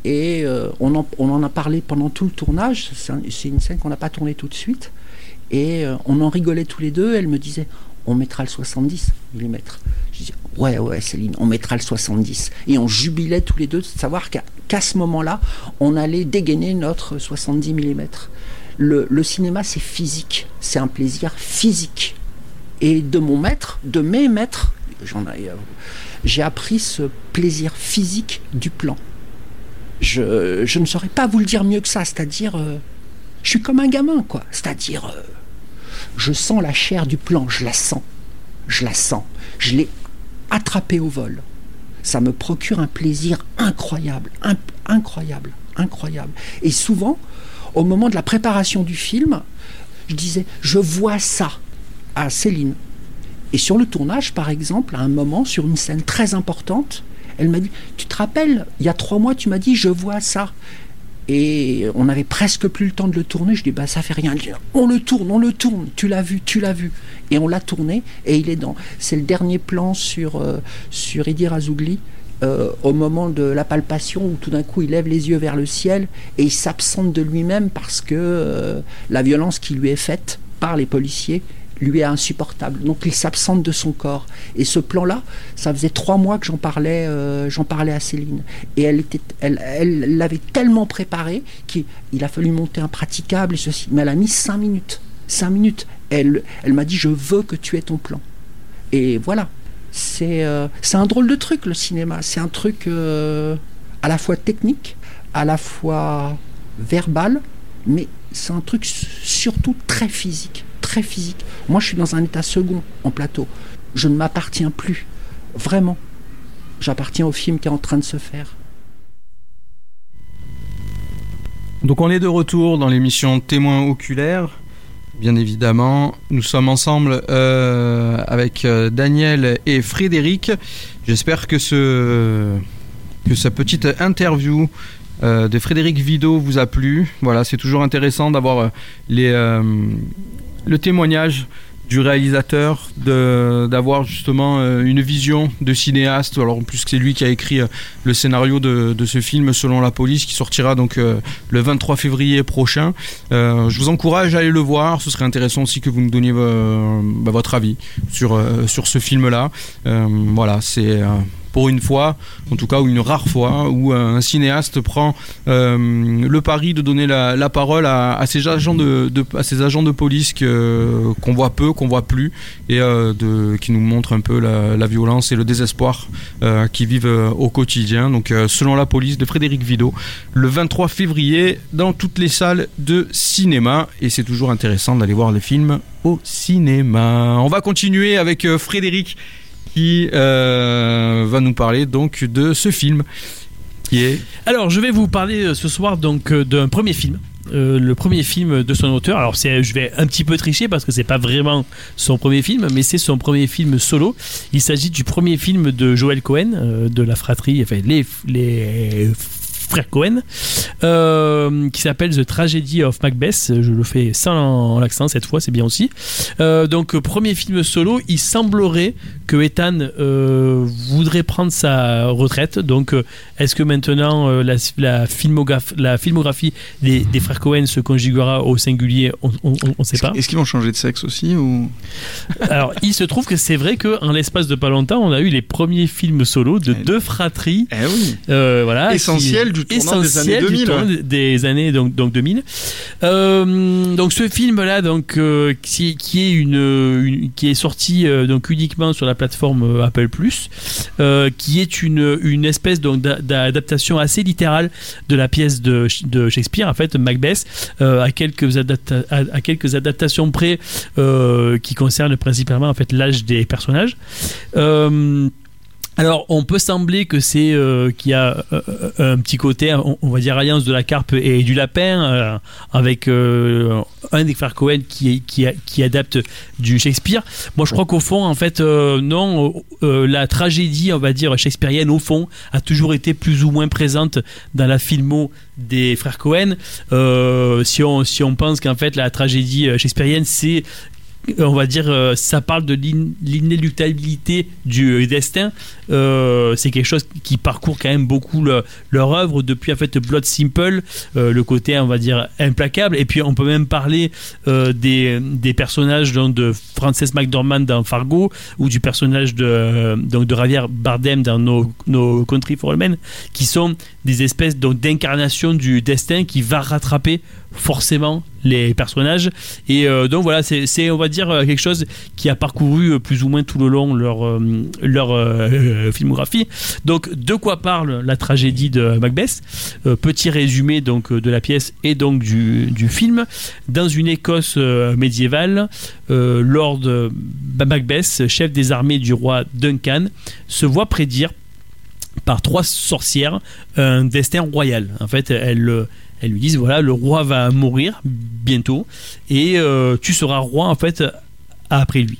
Et euh, on, en, a parlé pendant tout le tournage. C'est un- c'est une scène qu'on n'a pas tournée tout de suite. Et euh, on en rigolait tous les deux. Elle me disait on mettra le 70 mm. Je disais ouais, ouais, Céline, on mettra le 70. Et on jubilait tous les deux de savoir qu'à ce moment-là, on allait dégainer notre 70 mm. Le cinéma, c'est physique. C'est un plaisir physique. Et de mon maître, de mes maîtres, j'en ai, euh, j'ai appris ce plaisir physique du plan. Je, ne saurais pas vous le dire mieux que ça, c'est-à-dire, euh, je suis comme un gamin, quoi. C'est-à-dire, euh, je sens la chair du plan, je la sens, je la sens, je l'ai attrapée au vol. Ça me procure un plaisir incroyable, incroyable, incroyable. Et souvent, au moment de la préparation du film, je disais, je vois ça à Céline. Et sur le tournage, par exemple, à un moment, sur une scène très importante, elle m'a dit Tu te rappelles, il y a trois mois, tu m'as dit Je vois ça. Et on n'avait presque plus le temps de le tourner. Je dis Bah, ça fait rien. On le tourne, on le tourne. Tu l'as vu, tu l'as vu. Et on l'a tourné. Et il est dans. C'est le dernier plan sur, euh, sur Idi Razougli. euh, au moment de la palpation où tout d'un coup il lève les yeux vers le ciel et il s'absente de lui-même parce que euh, la violence qui lui est faite par les policiers lui est insupportable. Donc il s'absente de son corps. Et ce plan-là, ça faisait trois mois que j'en parlais, euh, j'en parlais à Céline. Et elle était, elle, elle l'avait tellement préparé qu'il il a fallu monter un praticable et ceci. Mais elle a mis cinq minutes. Cinq minutes. Elle, elle m'a dit je veux que tu aies ton plan. Et voilà. C'est euh, c'est un drôle de truc le cinéma. C'est un truc euh, à la fois technique, à la fois verbal, mais c'est un truc surtout très physique. Physique. Moi, je suis dans un état second en plateau. Je ne m'appartiens plus. Vraiment. J'appartiens au film qui est en train de se faire. Donc on est de retour dans l'émission Témoins oculaires. Bien évidemment, nous sommes ensemble euh, avec euh, Daniel et Frédéric. J'espère que ce que sa petite interview euh, de Frédéric Vido vous a plu. Voilà, c'est toujours intéressant d'avoir les le témoignage du réalisateur, d'avoir justement euh, une vision de cinéaste. Alors plus c'est lui qui a écrit euh, le scénario de, de ce film selon la police qui sortira donc euh, le 23 février prochain. Je vous encourage à aller le voir. Ce serait intéressant aussi que vous nous donniez bah, votre avis sur, sur ce film-là. Euh, voilà, c'est pour une fois, en tout cas, ou une rare fois, où euh, un cinéaste prend euh, le pari de donner la, parole à, ces agents de, à agents de police qu'on voit peu, qu'on voit plus, et euh, qui nous montrent un peu la, violence et le désespoir qu'ils vivent au quotidien. Donc, selon la police de Frédéric Vidot, le 23 février dans toutes les salles de cinéma, et c'est toujours intéressant d'aller voir les films au cinéma. On va continuer avec Frédéric qui euh, va nous parler donc de ce film qui est Alors, je vais vous parler euh, ce soir donc euh, d'un premier film. Le premier film de son auteur. Alors, je vais un petit peu tricher parce que c'est pas vraiment son premier film, mais c'est son premier film solo. Il s'agit du premier film de Joel Cohen, de la fratrie, enfin les, les frères Cohen, euh, qui s'appelle The Tragedy of Macbeth. Je le fais sans l'accent cette fois, c'est bien aussi. Euh, donc, premier film solo, il semblerait que Ethan euh, voudrait prendre sa retraite. Donc, euh, est-ce que maintenant euh, la, la, filmographie, la filmographie des, des, frères Cohen se conjuguera au singulier On ne sait pas. Est-ce qu'ils vont changer de sexe aussi ou... Alors, il se trouve que c'est vrai qu'en l'espace de pas longtemps, on a eu les premiers films solo de deux fratries. Eh oui. voilà, essentiel du tournant des années 2000. Du des années donc, donc 2000. donc, ce film-là, donc qui, qui, est une, une, qui est sorti donc uniquement sur la plateforme Apple Plus, euh, qui est une, une espèce donc d'adaptation assez littérale de la pièce de, de Shakespeare, en fait, Macbeth, euh, à, quelques à, à, quelques adaptations près euh, qui concernent principalement en fait l'âge des personnages. Euh, alors, on peut sembler que c'est euh, qu'il y a euh, un petit côté, on, va dire alliance de la carpe et du lapin, euh, avec un des frères Cohen qui, qui, qui, adapte du Shakespeare. Moi, je crois qu'au fond, en fait, non, la tragédie, on va dire shakespearienne, au fond, a toujours été plus ou moins présente dans la filmo des frères Cohen. si on si on pense qu'en fait la tragédie shakespearienne, c'est on va dire, euh, ça parle de l'inéluctabilité du destin. Euh, c'est quelque chose qui parcourt quand même beaucoup le, leur œuvre depuis en fait Blood Simple, euh, le côté on va dire implacable. Et puis on peut même parler euh, des, des, personnages donc, de Frances McDormand dans Fargo ou du personnage de donc de Javier Bardem dans No, no Country for All Men, qui sont des espèces d'incarnation du destin qui va rattraper forcément les personnages. Et euh, donc voilà c'est on va dire quelque chose qui a parcouru plus ou moins tout le long leur euh, leur euh, filmographie. Donc de quoi parle la tragédie de Macbeth petit résumé donc de la pièce et donc du, du film. Dans une Écosse médiévale Lord Macbeth chef des armées du roi Duncan se voit prédire par trois sorcières un destin royal. En fait, elles, elles lui disent voilà, le roi va mourir bientôt et euh, tu seras roi en fait après lui.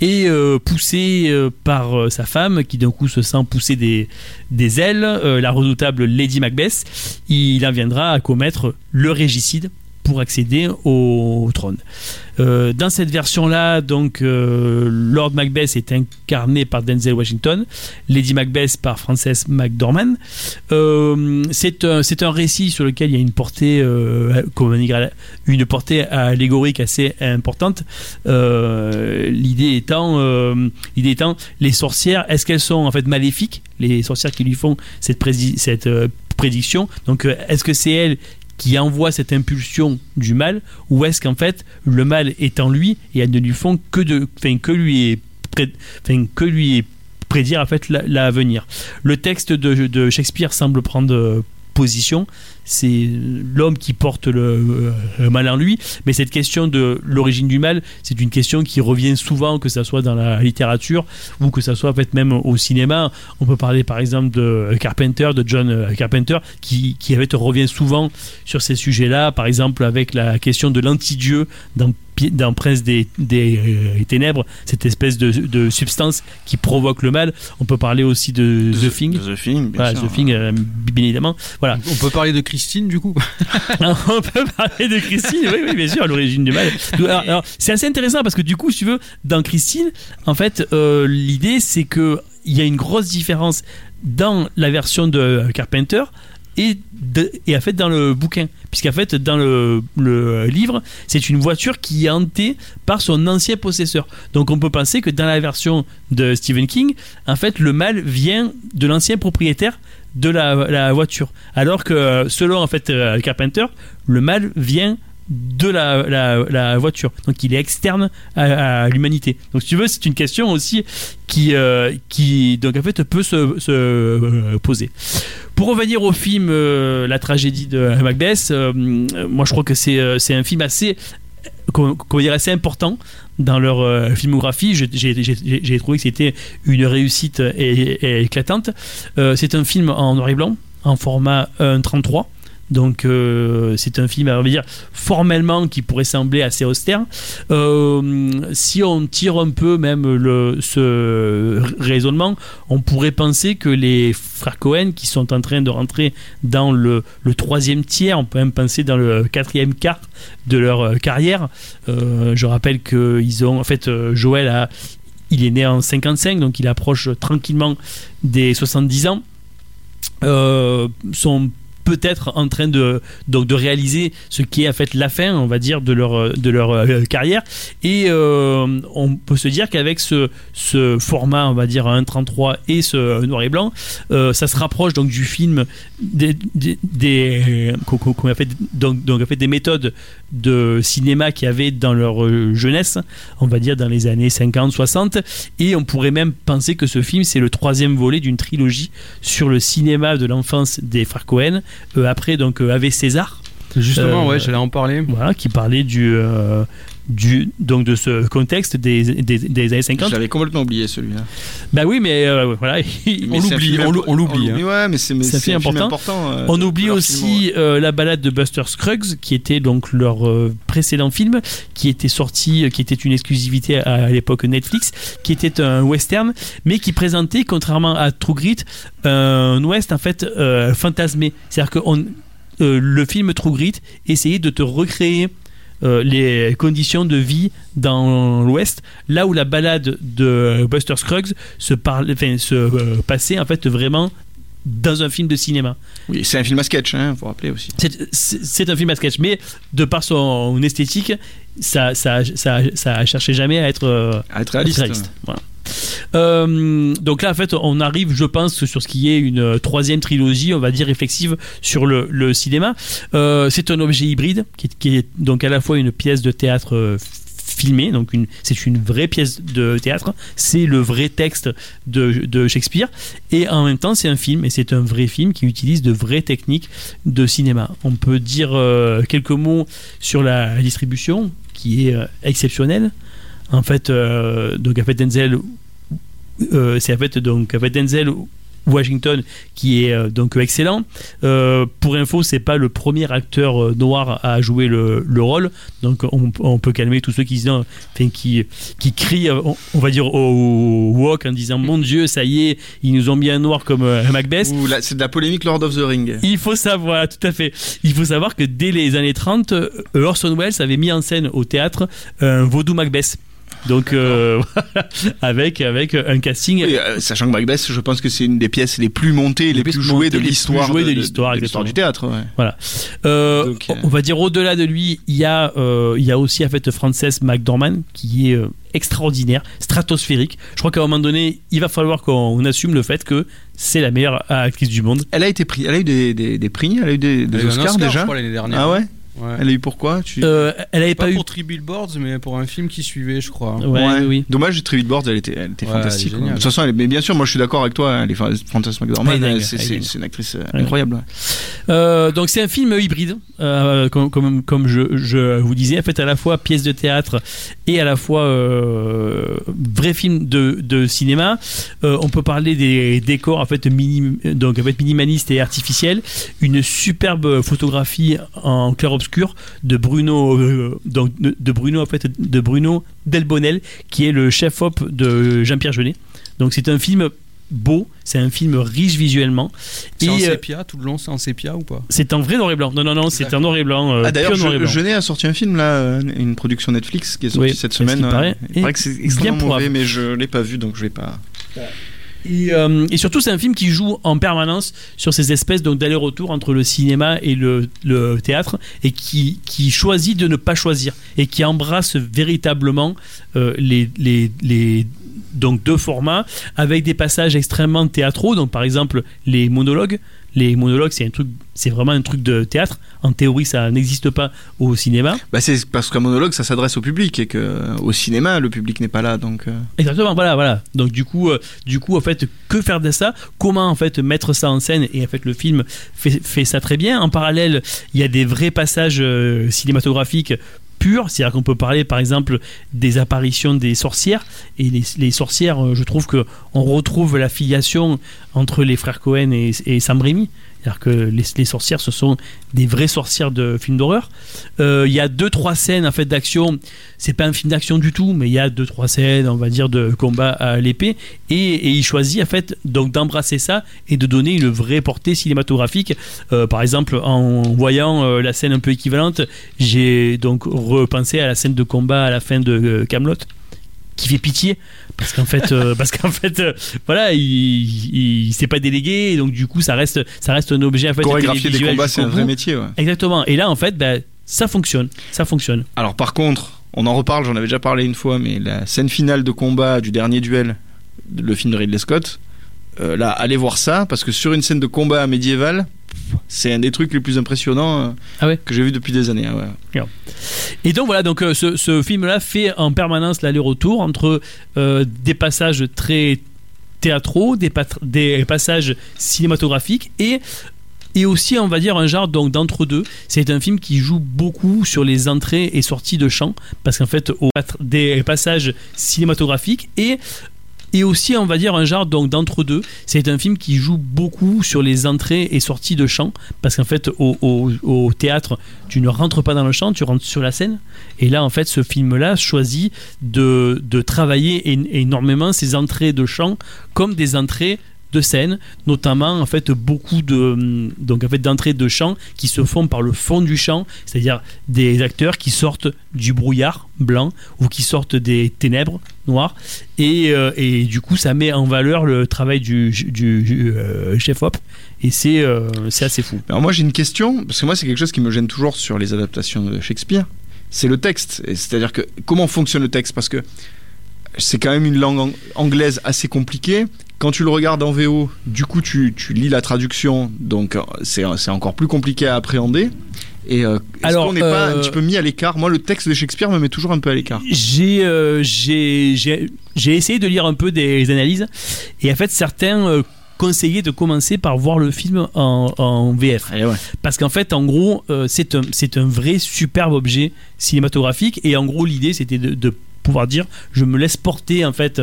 Et euh, poussé euh, par euh, sa femme, qui d'un coup se sent pousser des, des ailes, la redoutable Lady Macbeth, il en viendra à commettre le régicide pour accéder au trône. Euh, dans cette version-là, donc euh, Lord Macbeth est incarné par Denzel Washington, Lady Macbeth par Frances McDormand. Euh, c'est un un récit sur lequel il y a une portée dire, une portée allégorique assez importante. l'idée étant l'idée étant les sorcières, est-ce qu'elles sont en fait maléfiques, les sorcières qui lui font cette, cette prédiction? Donc, est-ce que c'est elles qui envoie cette impulsion du mal ou est-ce qu'en fait le mal est en lui et elles ne lui font que de que lui est prédire l'avenir. Le texte de, de, Shakespeare semble prendre position, c'est l'homme qui porte le, le, mal en lui, mais cette question de l'origine du mal, c'est une question qui revient souvent, que ce soit dans la littérature ou que ce soit en fait même au cinéma. On peut parler par exemple de Carpenter, de John Carpenter, qui, qui en fait, revient souvent sur ces sujets-là, par exemple avec la question de l'anti-dieu dans dans Prince des, des euh, Ténèbres, cette espèce de, de, substance qui provoque le mal. On peut parler aussi de, de The Thing. The Thing, bien voilà, sûr. The Thing, euh, bien évidemment. Voilà. On peut parler de Christine, du coup. on peut parler de Christine, oui, oui, bien sûr, à l'origine du mal. C'est assez intéressant parce que du coup, si tu veux, dans Christine, en fait, euh, l'idée c'est que il y a une grosse différence dans la version de Carpenter et, de, et en fait dans le bouquin puisqu'en fait dans le, le livre c'est une voiture qui est hantée par son ancien possesseur donc on peut penser que dans la version de Stephen King en fait le mal vient de l'ancien propriétaire de la, voiture alors que selon en fait Carpenter le mal vient de la, voiture. Donc il est externe à, l'humanité. Donc si tu veux, c'est une question aussi qui, euh, qui donc en fait peut se, se euh, poser. Pour revenir au film euh, La tragédie de Macbeth, euh, moi je crois que c'est c'est un film assez comment dire assez important dans leur euh, filmographie. J'ai trouvé que c'était une réussite éclatante. c'est un film en noir et blanc, en format 1.33 Donc euh, c'est un film, on va dire, formellement qui pourrait sembler assez austère. Euh, si on tire un peu même ce raisonnement, on pourrait penser que les frères Cohen qui sont en train de rentrer dans le, troisième tiers, on peut même penser dans le quatrième quart de leur euh, carrière. Je rappelle qu'ils ont, en fait, Joël a, il est né en 55, donc il approche tranquillement des 70 ans. Sont peut-être en train de donc de réaliser ce qui est en fait la fin on va dire de leur de leur euh, carrière. Et euh, on peut se dire qu'avec ce, ce format on va dire 1.33 et ce noir et blanc euh, ça se rapproche donc du film des, des, des a fait donc, donc a fait des méthodes de cinéma qu'il y avait dans leur jeunesse on va dire dans les années 50 60 et on pourrait même penser que ce film c'est le troisième volet d'une trilogie sur le cinéma de l'enfance des frères Cohen après donc euh, Ave César Justement, Euh, ouais, j'allais en parler. voilà qui parlait du euh, du donc de ce contexte des, des, des années 50 Je l'avais complètement oublié celui-là. bah oui mais euh, voilà Mais un l'oublie, on on l'oublie, hein. Ouais, mais c'est important. important. euh, On oublie aussi film, euh, la balade de Buster Scruggs, qui était donc leur précédent film, qui était sorti, qui était une exclusivité à, à l'époque Netflix, qui était un western, mais qui présentait, contrairement à True Grit, un west en fait fantasmé. C'est-à-dire que on- euh, le film True Grit essayait de te recréer euh, les conditions de vie dans l'Ouest, là où la balade de Buster Scruggs se, parle, enfin, se euh, passait en fait vraiment dans un film de cinéma. Oui, c'est un film à sketch, hein, faut rappeler aussi. C'est- un film à sketch, mais de par son esthétique, ça, ça, ça, ça a cherché jamais à être, euh, À être réaliste. réaliste. Voilà. Euh, donc là, en fait, on arrive, je pense, sur ce qui est une troisième trilogie, on va dire réflexive sur le, cinéma. Euh, c'est un objet hybride qui est, donc à la fois une pièce de théâtre euh, filmée, donc c'est une vraie pièce de théâtre, c'est le vrai texte de, Shakespeare, et en même temps c'est un film, et c'est un vrai film qui utilise de vraies techniques de cinéma. On peut dire quelques mots sur la distribution, qui est exceptionnelle. En fait, euh, donc en fait Denzel, euh, c'est en fait donc en fait Denzel Washington qui est euh, donc excellent. Euh, pour info, c'est pas le premier acteur euh, noir à jouer le, le rôle, donc on, on peut calmer tous ceux qui disent, enfin, qui qui crient, on, on va dire au walk en disant mon Dieu, ça y est, ils nous ont mis un noir comme Macbeth. C'est de la polémique Lord of the Ring. Il faut savoir, tout à fait. Il faut savoir que dès les années 30, euh, Orson Welles avait mis en scène au théâtre un vaudou Macbeth. Donc, euh, avec, avec un casting. Oui, euh, sachant que Macbeth, je pense que c'est une des pièces les plus montées, les, plus plus jouées de montées, les plus l'histoire jouées de de, l'histoire, de l'histoire du théâtre. ouais. Voilà. Euh, Donc, euh, On va dire au-delà de lui, il y a, euh, il y a aussi en fait Frances McDormand qui est euh, extraordinaire, stratosphérique. Je crois qu'à un moment donné, il va falloir qu'on assume le fait que c'est la meilleure actrice du monde. Elle a été pris, elle a eu des, des, des prix, elle a eu des, Oscars Oscar, je déjà. crois, l'année dernière. Ah ouais? Ouais. Elle a eu pourquoi tu... Euh, elle avait Pas, pas, eu. pour Three Billboards, mais pour un film qui suivait, je crois. Ouais, oui, oui. Dommage, Trivia Board, elle était, elle était Ouais, fantastique. elle. De toute façon, elle est- mais bien sûr, moi je suis d'accord avec toi, hein, elle est fan- Frances McDormand, Elle est dingue, elle, c'est une actrice euh, Ouais. incroyable. ouais. Euh, donc c'est un film hybride, euh, comme, comme, comme je, je vous disais, en fait à la fois pièce de théâtre et à la fois euh, vrai film de, de cinéma. Euh, on peut parler des décors en fait, minim, donc, en fait minimalistes et artificiels, une superbe photographie en de Bruno, euh, donc de, de Bruno en fait, de Bruno Delbonnel, qui est le chef-op de Jean-Pierre Jeunet. Donc c'est un film beau, c'est un film riche visuellement. C'est en euh, sépia, tout le long, c'est en sépia ou pas? C'est en vrai noir et blanc. Non, non, non, c'est en noir et blanc. euh, Ah d'ailleurs, Je-. Jeunet a sorti un film là, euh, une production Netflix qui est sortie Oui, cette semaine. paraît. Il paraît que c'est bien extrêmement mauvais, probable. mais je l'ai pas vu, donc je vais pas. Et, euh, et surtout, c'est un film qui joue en permanence sur ces espèces d'aller-retour entre le cinéma et le, théâtre, et qui, choisit de ne pas choisir, et qui embrasse véritablement euh, les, les, les donc deux formats, avec des passages extrêmement théâtraux. Donc, par exemple, les monologues. Les monologues, c'est un truc, c'est vraiment un truc de théâtre. En théorie, ça n'existe pas au cinéma. Bah c'est parce qu'un monologue, ça s'adresse au public et que au cinéma, le public n'est pas là, donc. euh, Exactement, voilà, voilà. Donc du coup, euh, du coup, en fait, que faire de ça? Comment en fait mettre ça en scène? Et en fait, le film fait, fait ça très bien. En parallèle, il y a des vrais passages euh, cinématographiques purs, c'est-à-dire qu'on peut parler par exemple des apparitions des sorcières et les, sorcières, euh, je trouve que on retrouve la filiation entre les frères Cohen et, et Sam. C'est-à-dire que les, sorcières, ce sont des vraies sorcières de films d'horreur. Euh, Il y a deux trois scènes en fait d'action. C'est pas un film d'action du tout, mais il y a deux trois scènes, on va dire, de combat à l'épée. Et, et il choisit en fait donc d'embrasser ça et de donner une vraie portée cinématographique. Euh, par exemple, en voyant euh, la scène un peu équivalente, j'ai donc repensé à la scène de combat à la fin de Camelot qui fait pitié parce qu'en fait euh, parce qu'en fait euh, voilà il, il, s'est pas délégué et donc du coup ça reste ça reste un objet en fait Chorégraphier des combats, c'est un vrai métier. ouais. exactement et là en fait bah, ça fonctionne ça fonctionne Alors par contre, on en reparle, j'en avais déjà parlé une fois, mais la scène finale de combat du dernier duel, le film de Ridley Scott, euh, là, allez voir ça, parce que sur une scène de combat médiéval, c'est un des trucs les plus impressionnants euh, Ah ouais que j'ai vu depuis des années. ouais. Et donc voilà, donc euh, ce, ce film-là fait en permanence l'aller-retour entre euh, des passages très théâtraux, des, passages cinématographiques et et aussi on va dire un genre donc d'entre-deux. C'est un film qui joue beaucoup sur les entrées et sorties de champs parce qu'en fait au des passages cinématographiques et et aussi, on va dire, un genre donc d'entre-deux. C'est un film qui joue beaucoup sur les entrées et sorties de champs. Parce qu'en fait, au, théâtre, tu ne rentres pas dans le champ, tu rentres sur la scène. Et là, en fait, ce film-là choisit de, de travailler énormément ces entrées de champs comme des entrées de scène, notamment en fait beaucoup de donc en fait d'entrées de champs qui se font par le fond du champ, c'est-à-dire des acteurs qui sortent du brouillard blanc ou qui sortent des ténèbres noires et, euh, et du coup ça met en valeur le travail du, euh, chef op et c'est euh, c'est assez fou. Alors moi j'ai une question, parce que moi c'est quelque chose qui me gêne toujours sur les adaptations de Shakespeare, c'est le texte. C'est-à-dire que comment fonctionne le texte? Parce que c'est quand même une langue ang- anglaise assez compliquée. Quand tu le regardes en VO, du coup tu, tu lis la traduction, donc euh, c'est c'est encore plus compliqué à appréhender. Et euh, Alors, qu'on n'est pas un euh, petit peu mis à l'écart? Moi le texte de Shakespeare me met toujours un peu à l'écart. J'ai euh, essayé de lire un peu des analyses et en fait certains euh, conseillaient de commencer par voir le film en, en VF. Ouais. Parce qu'en fait, en gros, euh, c'est un, un vrai superbe objet cinématographique. Et en gros, l'idée, c'était de, de pouvoir dire je me laisse porter, en fait,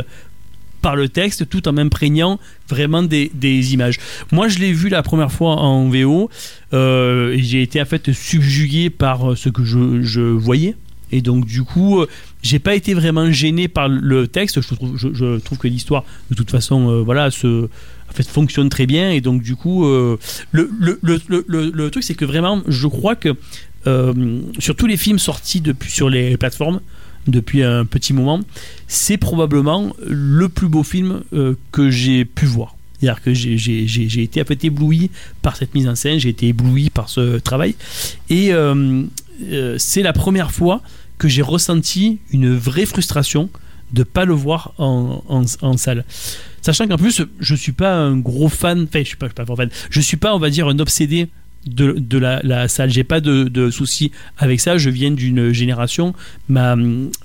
par le texte tout en m'imprégnant vraiment des, images. Moi, je l'ai vu la première fois en VO euh, j'ai été en fait subjugué par euh, ce que je, voyais. Et donc, du coup, euh, j'ai pas été vraiment gêné par le texte. Je trouve, que l'histoire, de toute façon, euh, voilà, se, en fait, fonctionne très bien. Et donc, du coup, le, le, truc, c'est que vraiment, je crois que sur tous les films sortis depuis sur les plateformes depuis un petit moment, c'est probablement le plus beau film euh, que j'ai pu voir. C'est-à-dire que j'ai- été en fait ébloui par cette mise en scène, j'ai été ébloui par ce travail. Et euh, euh, c'est la première fois que j'ai ressenti une vraie frustration de pas le voir en, salle. Sachant qu'en plus, je suis pas un gros fan, enfin, je suis pas, je suis pas un fan, je suis pas, on va dire, un obsédé de, de la, la salle. J'ai pas de, de soucis avec ça. Je viens d'une génération, ma,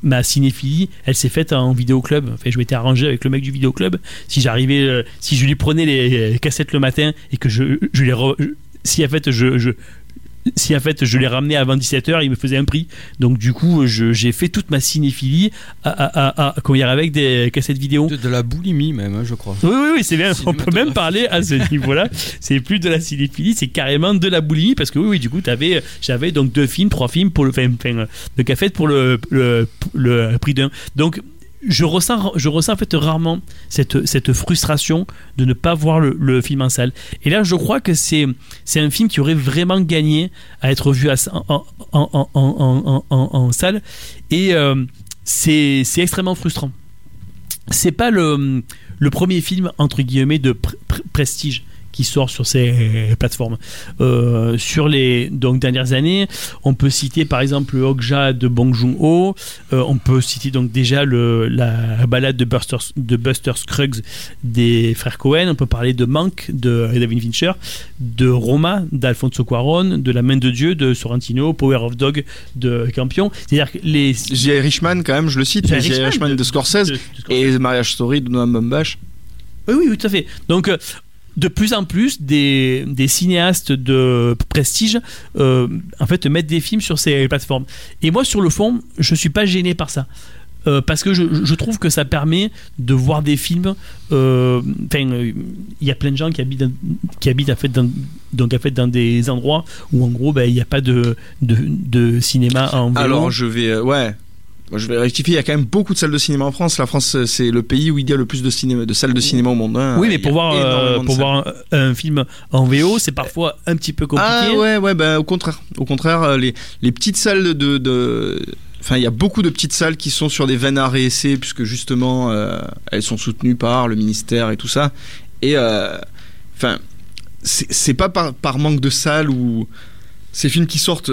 ma cinéphilie, elle s'est faite en vidéoclub. Enfin, je m'étais arrangé avec le mec du vidéoclub. Si j'arrivais, euh, si je lui prenais les cassettes le matin et que je, je les. si en fait je si en fait je les ramenais avant 17h, il me faisait un prix. Donc du coup, j'ai fait toute ma cinéphilie à, à, à, à- comment dire, avec des cassettes vidéo. De, de la boulimie même, hein, je crois. Oui, oui, oui, c'est bien. On peut même parler à ce niveau-là. C'est plus de la cinéphilie, c'est carrément de la boulimie parce que oui, oui, du coup, j'avais donc deux films, trois films pour le, enfin, de café pour le, le, le prix d'un. Donc, je ressens, je ressens en fait rarement cette, cette frustration de ne pas voir le, film en salle. Et là, je crois que c'est, c'est un film qui aurait vraiment gagné à être vu à, en, en, en, en, salle. Et euh, c'est, c'est extrêmement frustrant c'est pas le, le premier film entre guillemets de pr- pr- prestige qui sort sur ces plateformes. Euh, sur les donc, dernières années, on peut citer par exemple le Okja de Bong Joon-ho, Euh, on peut citer donc déjà le, la balade de Buster, de Buster Scruggs des frères Cohen, on peut parler de Manque de David Fincher, de Roma d'Alfonso Cuaron, de La main de Dieu de Sorrentino, Power of Dog de Campion. C'est-à-dire que les... J.I. Richman quand même, je le cite, J.I. Richman Richman de- de Scorsese de- Scorsese. et Marriage Story de Noam Baumbach. Oui, oui, tout à fait. Donc, euh, de plus en plus, des, cinéastes de prestige, euh, en fait, mettent des films sur ces plateformes. Et moi, sur le fond, je suis pas gêné par ça. euh, parce que je, trouve que ça permet de voir des films. euh, Enfin, il y a plein de gens qui habitent, dans- qui habitent en fait dans, donc en fait dans des endroits où en gros, ben, il n'y a pas de, cinéma en vélo. Alors je vais, ouais. Je vais rectifier, il y a quand même beaucoup de salles de cinéma en France. La France, euh, c'est le pays où il y a le plus de, cinéma, de salles de cinéma au monde. hein. oui, mais pour voir, euh, pour voir un, un film en VO, c'est parfois un petit peu compliqué. Ah ouais, ouais, bah, au contraire. Au contraire, euh, les, les petites salles de. de... Enfin, il y a beaucoup de petites salles qui sont sur des veines arrêt essai, puisque justement, euh, elles sont soutenues par le ministère et tout ça. Et, euh, enfin, c'est c'est pas par, par manque de salles ou ces films qui sortent.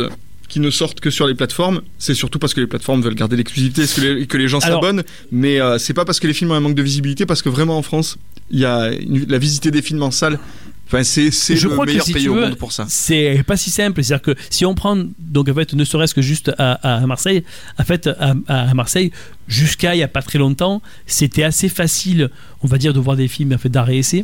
Qui ne sortent que sur les plateformes, c'est surtout parce que les plateformes veulent garder l'exclusivité et que les, que les gens s'abonnent. Mais euh, c'est pas parce que les films ont un manque de visibilité, parce que vraiment en France, il y a une- la visiter des films en salle. Enfin, c'est le crois que meilleur si pays au veux, monde pour ça. C'est pas si simple. C'est-à-dire que si on prend, donc en fait, ne serait-ce que juste à, à Marseille, en fait, à, à Marseille, jusqu'à il y a pas très longtemps, c'était assez facile, on va dire, de voir des films en fait, d'arrêt essai.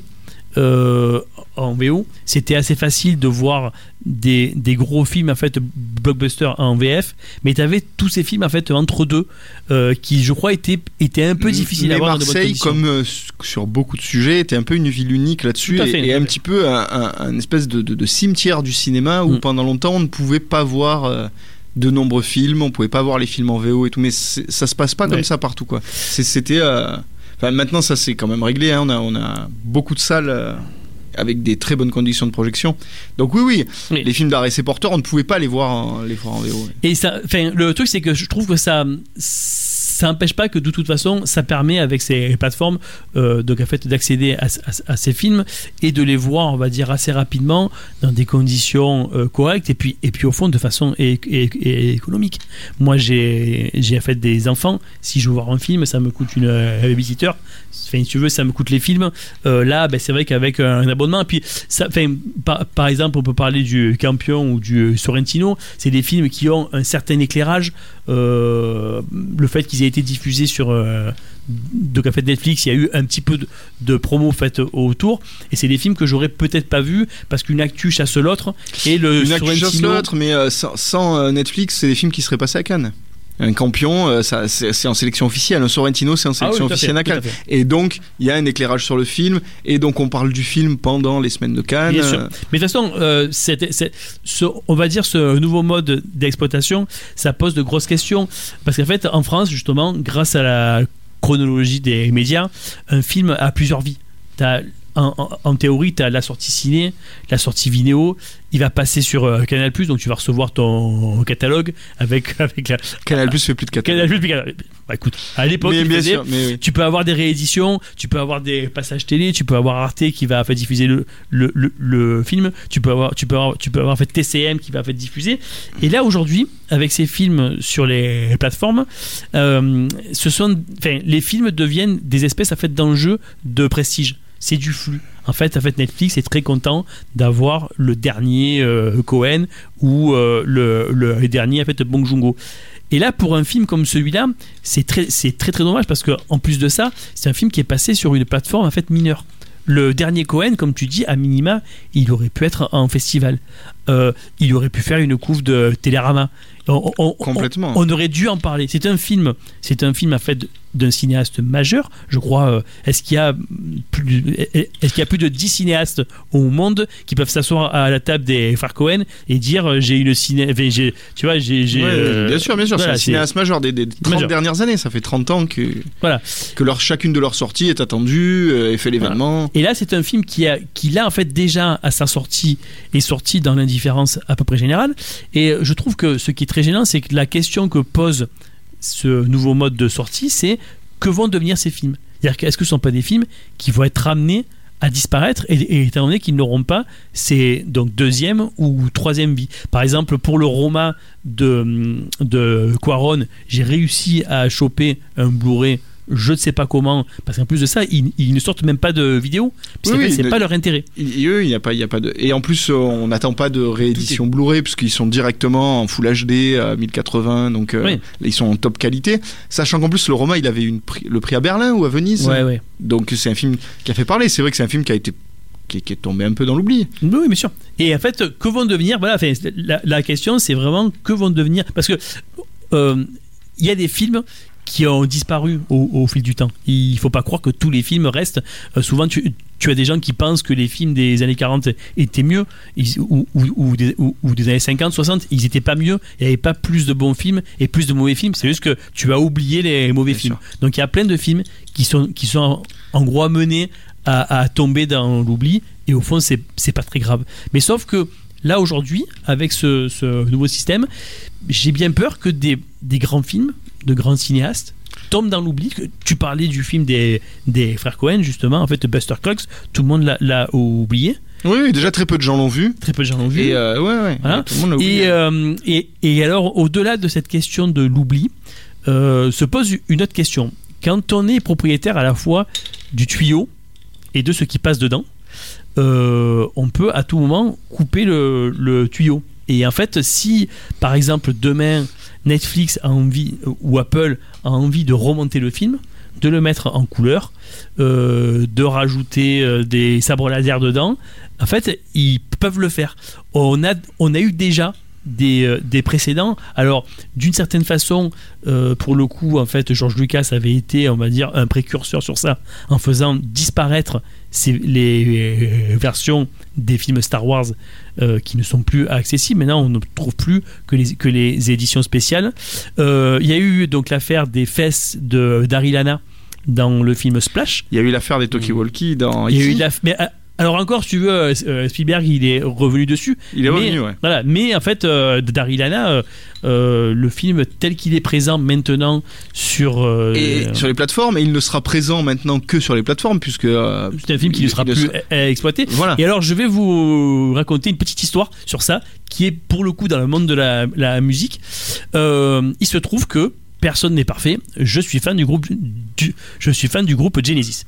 Euh, en VO, c'était assez facile de voir des, des gros films en fait blockbusters en VF, mais tu avais tous ces films en fait entre deux euh, qui, je crois, étaient, étaient un peu difficiles à voir Marseille, comme euh, sur beaucoup de sujets, était un peu une ville unique là-dessus et, fait, un fait. petit peu un, un- un espèce de, de- de cimetière du cinéma où Mm. pendant longtemps on ne pouvait pas voir de nombreux films, on pouvait pas voir les films en VO et tout, mais ça se passe pas comme ça partout quoi. C'était, euh, enfin maintenant ça c'est quand même réglé, hein, on a on a beaucoup de salles. euh, avec des très bonnes conditions de projection. Donc oui, oui, Oui. les films d'arrêt et porteurs, on ne pouvait pas les voir en, les voir en VO. Et ça, le truc, c'est que je trouve que ça, ça n'empêche pas que de toute façon, ça permet avec ces plateformes, euh, fait, d'accéder à, ces films et de les voir, on va dire, assez rapidement dans des conditions euh, correctes et puis, et puis au fond de façon é- é- é- économique. Moi, j'ai, j'ai fait des enfants. Si je veux voir un film, ça me coûte une euh, babysitter. Enfin, si tu veux, ça me coûte les films. Euh, là, ben, c'est vrai qu'avec un abonnement, puis enfin, par, par exemple, on peut parler du Campion ou du Sorrentino. C'est des films qui ont un certain éclairage. Euh, le fait qu'ils aient été diffusés sur donc en fait Netflix, il y a eu un petit peu de, de promo faite autour. Et c'est des films que j'aurais peut-être pas vus parce qu'une actu chasse l'autre. Et le Une actu chasse l'autre, mais euh, sans, sans, euh, Netflix, c'est des films qui seraient passés à Cannes. Un Campion, euh, c'est en sélection officielle. Un Sorrentino, c'est en Ah oui, sélection tout à fait, officielle à Cannes. Et donc, il y a un éclairage sur le film, et donc on parle du film pendant les semaines de Cannes. Bien sûr. Mais de toute façon, euh, ce- on va dire ce nouveau mode d'exploitation, ça pose de grosses questions. Parce qu'en fait, en France, justement, grâce à la chronologie des médias, un film a plusieurs vies. T'as- en, en- en théorie, tu as la sortie ciné, la sortie vidéo. Il va passer sur euh, Canal, donc tu vas recevoir ton catalogue avec, avec la. Canal Plus fait plus de 4 Canal Bah, écoute, à l'époque, oui. tu peux avoir des rééditions, tu peux avoir des passages télé, tu peux avoir Arte qui va fait, diffuser le, le, le, le film, tu peux avoir, tu peux avoir, tu peux avoir fait, TCM qui va fait, diffuser. Et là aujourd'hui, avec ces films sur les plateformes, euh, ce sont, les films deviennent des espèces en fait, d'enjeux de prestige. C'est du flux. En fait, en fait, Netflix est très content d'avoir le dernier euh, Cohen ou euh, le, le dernier en fait, Bong Joon-ho. Et là, pour un film comme celui-là, c'est très, c'est très très dommage parce que en plus de ça, c'est un film qui est passé sur une plateforme en fait mineure. Le dernier Cohen, comme tu dis, à minima, il aurait pu être en festival. Euh, il aurait pu faire une couve de Télérama. On, on- on- Complètement. On, aurait dû en parler. C'est un film, c'est un film en fait d'un cinéaste majeur. Je crois. euh, est-ce qu'il y a plus, est-ce qu'il y a plus de 10 cinéastes au monde qui peuvent s'asseoir à la table des frères Cohen et dire euh, j'ai une ciné, enfin, j'ai, tu vois, j'ai, Ouais, euh, bien sûr, bien sûr, voilà, c'est un cinéaste majeur des, des 30 Majeur. dernières années. Ça fait 30 ans que, Voilà. que leur, chacune de leurs sorties est attendue et fait l'événement. Et là, c'est un film qui, a, qui là, en fait, déjà, à sa sortie, est sorti dans l'indifférence à peu près générale. Et je trouve que ce qui est très gênant, c'est que la question que pose ce nouveau mode de sortie, c'est que vont devenir ces films C'est-à-dire que est-ce que ce ne sont pas des films qui vont être ramenés à disparaître et, étant donné qu'ils n'auront pas ces donc deuxième ou troisième vie. Par exemple, pour le Roma de, de Quaron, j'ai réussi à choper un Blu-ray je ne sais pas comment, parce qu'en plus de ça, ils, ils ne sortent même pas de vidéo, Oui, c'est pas leur intérêt. Et eux, il n'y a pas, il y a pas de. Et en plus, euh, on n'attend pas de réédition Blu-ray puisqu'ils sont directement en Full HD à 1080, donc euh, Oui. ils sont en top qualité. Sachant qu'en plus, le Roma, il avait une le prix à Berlin ou à Venise. Ouais, ouais. Donc c'est un film qui a fait parler. C'est vrai que c'est un film qui a été qui, est- qui est tombé un peu dans l'oubli. Oui, bien sûr. Et en fait, que vont devenir Voilà, enfin, la, la question, c'est vraiment que vont devenir. Parce que euh, il y a des films qui ont disparu au, au fil du temps. Il faut pas croire que tous les films restent. Euh, souvent, tu, tu as des gens qui pensent que les films des années 40 étaient mieux, ils- ou, ou- ou des, ou- ou des années 50, 60, ils étaient pas mieux. Il n'y avait pas plus de bons films et plus de mauvais films. C'est juste que tu as oublié les mauvais films. Donc il y a plein de films qui sont, qui sont en, en gros amenés à, à tomber dans l'oubli. Et au fond, c'est pas très grave. Mais sauf que là, aujourd'hui, avec ce, ce nouveau système, j'ai bien peur que des, des grands films, de grands cinéastes, tombent dans l'oubli. Tu parlais du film des, des frères Cohen, justement, en fait, Buster Cox, tout le monde l'a- oublié. Oui, oui, déjà très peu de gens l'ont vu. Très peu de gens l'ont vu. Et euh, ouais, ouais, Voilà. tout le monde l'a oublié. Et, euh, et, et alors, au-delà de cette question de l'oubli, euh, se pose une autre question. Quand on est propriétaire à la fois du tuyau et de ce qui passe dedans, euh, on peut à tout moment couper le, le tuyau. Et en fait, si par exemple demain Netflix a envie ou Apple a envie de remonter le film, de le mettre en couleur, euh, de rajouter euh, des sabres laser dedans, en fait, ils peuvent le faire. On a, on a eu déjà des, euh, des précédents. Alors, d'une certaine façon, pour le coup, en fait, George Lucas avait été, on va dire, un précurseur sur ça, en faisant disparaître les euh, versions des films Star Wars euh, qui ne sont plus accessibles. Maintenant, on ne trouve plus que les, que les éditions spéciales. Euh, Il y a eu donc l'affaire des fesses de Daryl Hannah dans le film Splash. Il y a eu l'affaire des Talkie Walkie dans. Il y a eu la- mais, alors encore, si tu veux, euh, euh, Spielberg, il est revenu dessus. Il est Mais- revenu, ouais. Voilà, mais en fait, euh, Daryl Hannah, euh, le film tel qu'il est présent maintenant sur. euh, Et sur les plateformes, et il ne sera présent maintenant que sur les plateformes, puisque. c'est un film qui ne sera il plus exploité. Voilà. Et alors, je vais vous raconter une petite histoire sur ça, qui est pour le coup dans le monde de la, la musique. Il se trouve que personne n'est parfait. Je suis fan du groupe, je suis fan du groupe Genesis.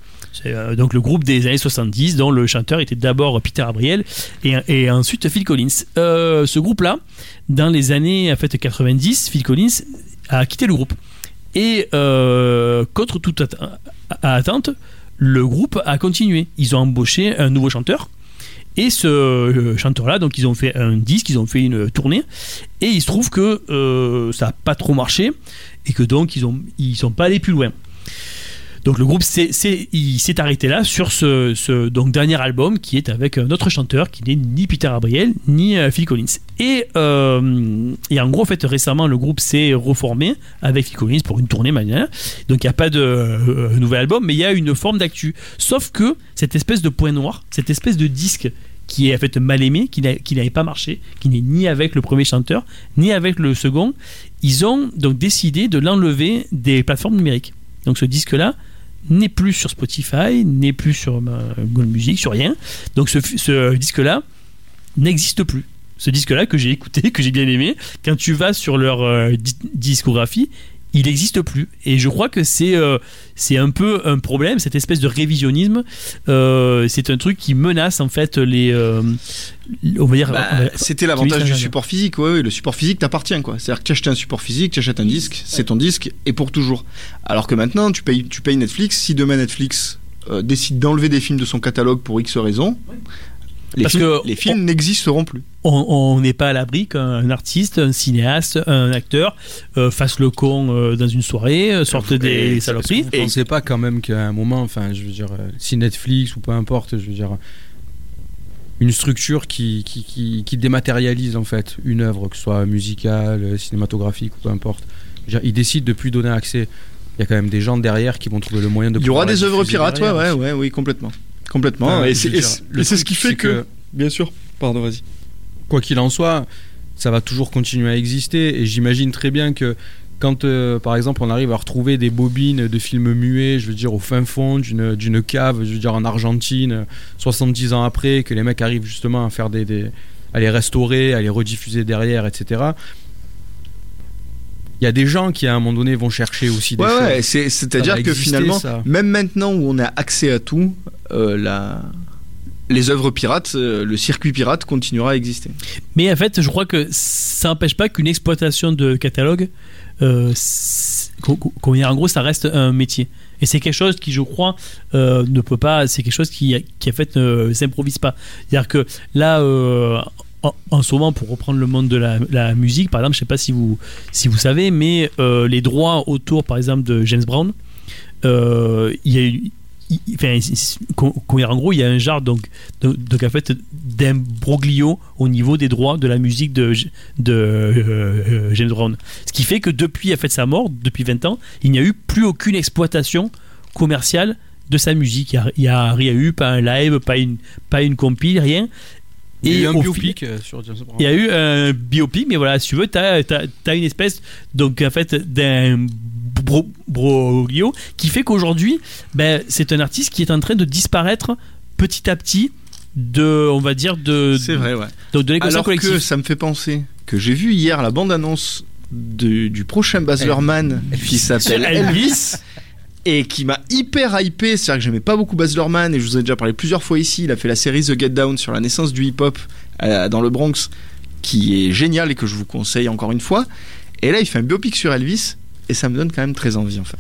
Euh, donc le groupe des années 70 dont le chanteur était d'abord Peter Gabriel et, ensuite Phil Collins. Euh, ce groupe-là, dans les années en fait 90, Phil Collins a quitté le groupe. Et euh, contre toute at- attente, le groupe a continué. Ils ont embauché un nouveau chanteur. Et ce euh, chanteur-là, donc ils ont fait un disque, ils ont fait une tournée, et il se trouve que euh, ça n'a pas trop marché, et que donc ils ont ils sont pas allés plus loin. Donc le groupe s'est s'est- arrêté là sur ce, ce donc dernier album qui est avec un autre chanteur qui n'est ni Peter Gabriel ni euh, Phil Collins. Et, euh, et en gros, en récemment, le groupe s'est reformé avec Phil Collins pour une tournée manière. Donc il n'y a pas de euh, nouvel album, mais il y a une forme d'actu. Sauf que cette espèce de point noir, cette espèce de disque qui est en mal aimé, qui n'a- qui n'avait pas marché, qui n'est ni avec le premier chanteur, ni avec le second, ils ont donc décidé de l'enlever des plateformes numériques. Donc ce disque-là n'est plus sur Spotify, n'est plus sur euh, Google Music, sur rien. Donc ce, disque-là n'existe plus. Ce disque-là que j'ai écouté, que j'ai bien aimé, quand tu vas sur leur euh, di- discographie, il n'existe plus. Et je crois que c'est euh, c'est un peu un problème, cette espèce de révisionnisme. Euh, c'est un truc qui menace en fait les. euh, on va dire. Bah, on va- C'était l'avantage du support physique, ouais, ouais, le support physique t'appartient quoi. C'est-à-dire que tu achètes un support physique, tu achètes un disque, c'est ton disque et pour toujours. Alors que maintenant tu payes, tu payes Netflix, si demain Netflix décide d'enlever des films de son catalogue pour X raisons, les Parce films, que les films n'existeront plus. on n'est pas à l'abri qu'un artiste, un cinéaste, un acteur euh, fasse le con euh, dans une soirée, euh, sorte des saloperies. Vous pensez pas quand même qu'à un moment, enfin, je veux dire, si Netflix ou peu importe, je veux dire, une structure qui, qui, qui, qui dématérialise en fait une œuvre, que ce soit musicale, cinématographique ou peu importe, dire, ils décident de plus donner accès. Il y a quand même des gens derrière qui vont trouver le moyen de. Il y aura des œuvres pirates, ouais, ouais, ouais, oui, complètement. Complètement. Enfin, et c'est ce qui fait que, bien sûr. Pardon, vas-y. quoi qu'il en soit, ça va toujours continuer à exister. Et j'imagine très bien que quand, euh, par exemple, on arrive à retrouver des bobines de films muets, je veux dire, au fin fond d'une d'une cave, je veux dire, en Argentine, euh, 70 ans après, que les mecs arrivent justement à faire des. des- à les restaurer, à les rediffuser derrière, etc. Il y a des gens qui, à un moment donné, vont chercher aussi des Ouais, choses. ouais, c'est- Ça c'est-à-dire que exister, finalement, ça. même maintenant où on a accès à tout, euh, la... les œuvres pirates, euh, le circuit pirate continuera à exister. Mais en fait, je crois que ça n'empêche pas qu'une exploitation de catalogue, euh, en gros, ça reste un métier. Et c'est quelque chose qui, je crois, euh, ne peut pas. C'est quelque chose qui, qui en fait, ne s'improvise pas. C'est-à-dire que là, euh, en, ce moment, pour reprendre le monde de la, musique, par exemple, je sais pas si vous, si vous savez, mais euh, les droits autour, par exemple, de James Brown, euh, il y a eu. Enfin, en gros, il y a un genre donc, donc, en fait d'imbroglio au niveau des droits de la musique de, euh, James Brown. Ce qui fait que depuis en fait, sa mort, depuis 20 ans, il n'y a eu plus aucune exploitation commerciale de sa musique. Il n'y a, a rien eu, pas un live, pas une, pas une compile, rien. Il y a eu un biopic sur James Brown. il y a eu un biopic, mais voilà, si tu veux, tu as, une espèce donc en fait d'un bro- broglio qui fait qu'aujourd'hui, ben, c'est un artiste qui est en train de disparaître petit à petit de, on va dire, de, C'est vrai, ouais. de, de Alors que ça me fait penser que j'ai vu hier la bande-annonce de- du prochain Baz Luhrmann qui s'appelle Elvis et qui m'a hyper hypé. C'est-à-dire que j'aimais pas beaucoup Baz Luhrmann et je vous ai déjà parlé plusieurs fois ici. Il a fait la série The Get Down sur la naissance du hip-hop euh, dans le Bronx qui est génial et que je vous conseille encore une fois. Et là, il fait un biopic sur Elvis et ça me donne quand même très envie enfin.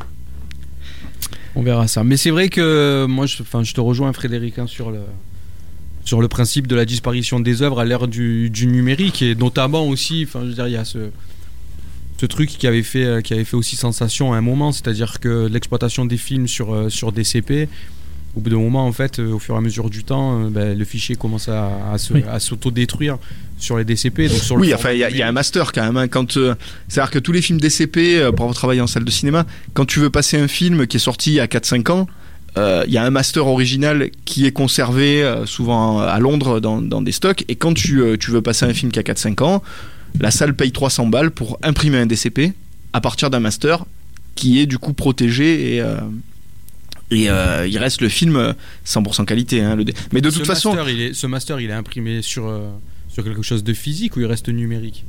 On verra ça. Mais c'est vrai que moi, je, je te rejoins, Frédéric, hein, sur le sur le principe de la disparition des œuvres à l'ère du, du numérique et notamment aussi, enfin, je veux dire, il y a ce ce truc qui avait fait euh, qui avait fait aussi sensation à un moment, c'est-à-dire que l'exploitation des films sur euh, sur DCP. Au bout d'un moment, en fait, euh, au fur et à mesure du temps, ben, le fichier commence à, à se- Oui. à s'autodétruire sur les DCP. Donc sur le Oui, enfin, il y, a- il y a un master quand même. hein, quand, euh, c'est-à-dire que tous les films DCP, euh, pour avoir travaillé en salle de cinéma, quand tu veux passer un film qui est sorti il y a 4-5 ans, euh, il y a un master original qui est conservé euh, souvent à Londres dans, dans des stocks. Et quand tu, euh, tu veux passer un film qui a 4-5 ans, la salle paye 300 balles pour imprimer un DCP à partir d'un master qui est du coup protégé et. euh, et euh, il reste le film euh, 100% qualité. hein, le Mais de ce toute façon, master, il est, ce master, il est imprimé sur euh, sur quelque chose de physique ou il reste numérique?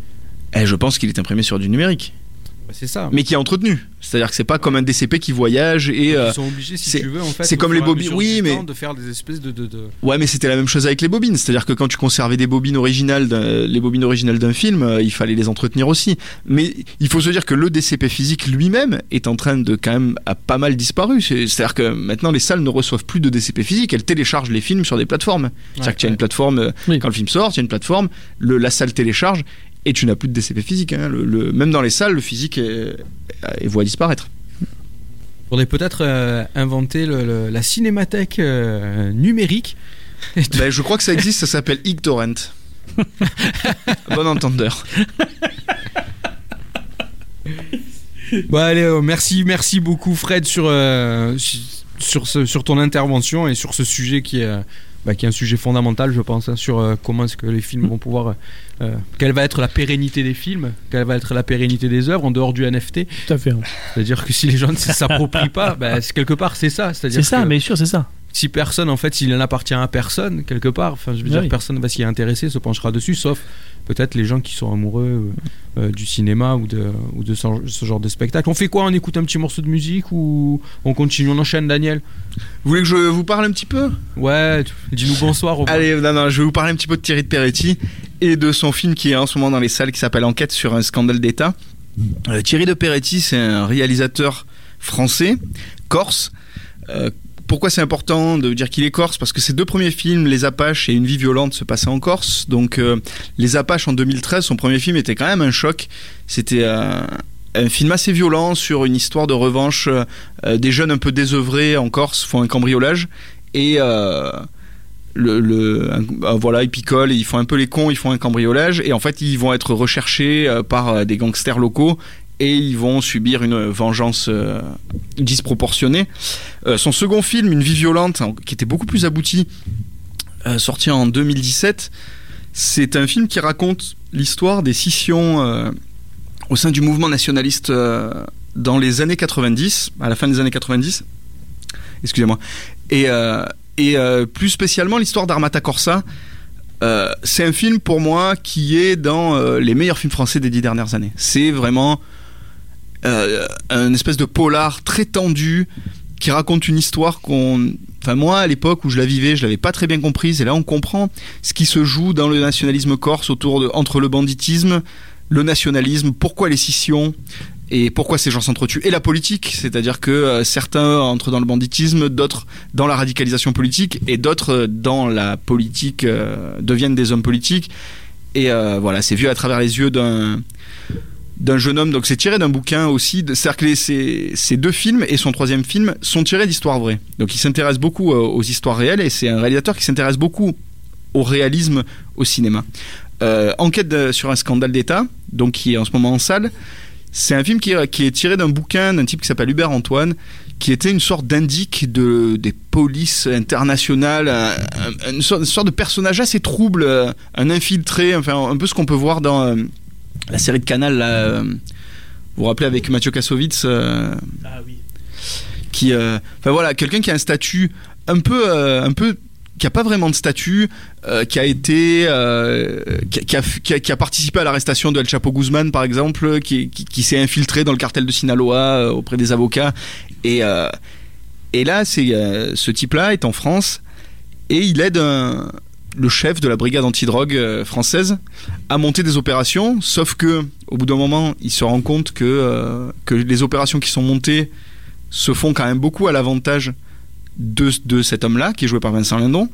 Eh, je pense qu'il est imprimé sur du numérique. Bah, C'est ça. mais qui est entretenu. C'est-à-dire que c'est pas comme un DCP qui voyage et euh, Ils sont obligés, si c'est- tu veux, en fait, c'est comme les bobines- oui, mais- de faire des espèces de, de, de- ouais, mais c'était la même chose avec les bobines. C'est-à-dire que quand tu conservais des bobines originales, d'un- les bobines originales d'un film, euh, il fallait les entretenir aussi. Mais il faut se dire que le DCP physique lui-même est en train de quand même a pas mal disparu. C'est- C'est-à-dire que maintenant les salles ne reçoivent plus de DCP physique, elles téléchargent les films sur des plateformes. C'est-à-dire que tu as une plateforme euh, Oui. quand le film sort, tu as une plateforme, le, la salle télécharge et tu n'as plus de DCP physique. hein. Le- le- même dans les salles, le physique est, disparaître. faudrait peut-être euh, inventer le- la cinémathèque euh, numérique. Ben, je crois que ça existe, ça s'appelle IgTorrent. bon entendeur. Bon, allez, euh, merci, merci beaucoup, Fred, sur, euh, sur, ce- sur ton intervention et sur ce sujet qui est, bah, qui est un sujet fondamental, je pense, hein, sur euh, comment est-ce que les films vont pouvoir. euh, quelle va être la pérennité des films, quelle va être la pérennité des œuvres en dehors du NFT. Tout à fait. hein. C'est-à-dire que si les gens ne s'approprient pas, bah, quelque part, c'est ça. C'est ça, mais sûr, c'est ça. si personne, en fait, s'il n'appartient à personne, quelque part, enfin, je veux Oui. dire, personne va s'y intéresser, se penchera dessus, sauf peut-être les gens qui sont amoureux euh, euh, du cinéma ou de, ou de ce, ce genre de spectacle. On fait quoi? On écoute un petit morceau de musique ou on continue? On enchaîne, Daniel? Vous voulez que je vous parle un petit peu? Ouais, dis-nous bonsoir. Allez, non, non, je vais vous parler un petit peu de Thierry de Peretti et de son film qui est en ce moment dans les salles qui s'appelle Enquête sur un scandale d'État. Euh, Thierry de Peretti, c'est un réalisateur français, corse. Euh, pourquoi c'est important de dire qu'il est corse? Parce que ses deux premiers films, Les Apaches et Une vie violente, se passaient en Corse. Donc, euh, Les Apaches en 2013, son premier film était quand même un choc. C'était euh, un film assez violent sur une histoire de revanche. Euh, des jeunes un peu désœuvrés en Corse font un cambriolage et voilà ils picolent, ils font un peu les cons, ils font un cambriolage et en fait ils vont être recherchés par des gangsters locaux et ils vont subir une vengeance euh, disproportionnée. Euh, son second film, Une vie violente, en- qui était beaucoup plus abouti, euh, sorti en 2017, c'est un film qui raconte l'histoire des scissions au sein du mouvement nationaliste dans les années 90, à la fin des années 90. Excusez-moi. Et, et plus spécialement l'histoire d'Armata Corsa. C'est un film pour moi qui est dans les meilleurs films français des dix dernières années. C'est vraiment euh, un espèce de polar très tendu qui raconte une histoire qu'on. Enfin, moi, à l'époque où je la vivais, je l'avais pas très bien comprise. Et là, on comprend ce qui se joue dans le nationalisme corse autour de, entre le banditisme, le nationalisme, pourquoi les scissions et pourquoi ces gens s'entretuent. Et la politique, c'est-à-dire que euh, certains entrent dans le banditisme, d'autres dans la radicalisation politique, et d'autres euh, dans la politique deviennent des hommes politiques. Et voilà, c'est vu à travers les yeux d'un d'un jeune homme. Donc c'est tiré d'un bouquin aussi. C'est-à-dire que ces, deux films et son troisième film sont tirés d'histoires vraies. Donc il s'intéresse beaucoup euh, aux histoires réelles et c'est un réalisateur qui s'intéresse beaucoup au réalisme au cinéma. Euh, Enquête sur un scandale d'État, donc qui est en ce moment en salle. C'est un film qui qui est tiré d'un bouquin d'un type qui s'appelle Hubert Antoine, qui était une sorte d'indique de, des polices internationales, un- un- une, sorte, de personnage assez trouble, euh, un infiltré, enfin un peu ce qu'on peut voir dans la série de Canal, là, euh, vous vous rappelez avec Mathieu Kassovitz, euh, Ah oui. qui, euh, enfin voilà, quelqu'un qui a un statut un peu, un peu, qui a pas vraiment de statut, euh, qui a été, euh, qui, a- qui a, qui a- qui a participé à l'arrestation de El Chapo Guzman par exemple, qui, s'est infiltré dans le cartel de Sinaloa euh, auprès des avocats, et et là, c'est ce type-là est en France et il aide un- le chef de la brigade antidrogue euh, française à monter des opérations. Sauf que, au bout d'un moment, il se rend compte que euh, que les opérations qui sont montées se font quand même beaucoup à l'avantage de, de cet homme-là, qui est joué par Vincent Lindon.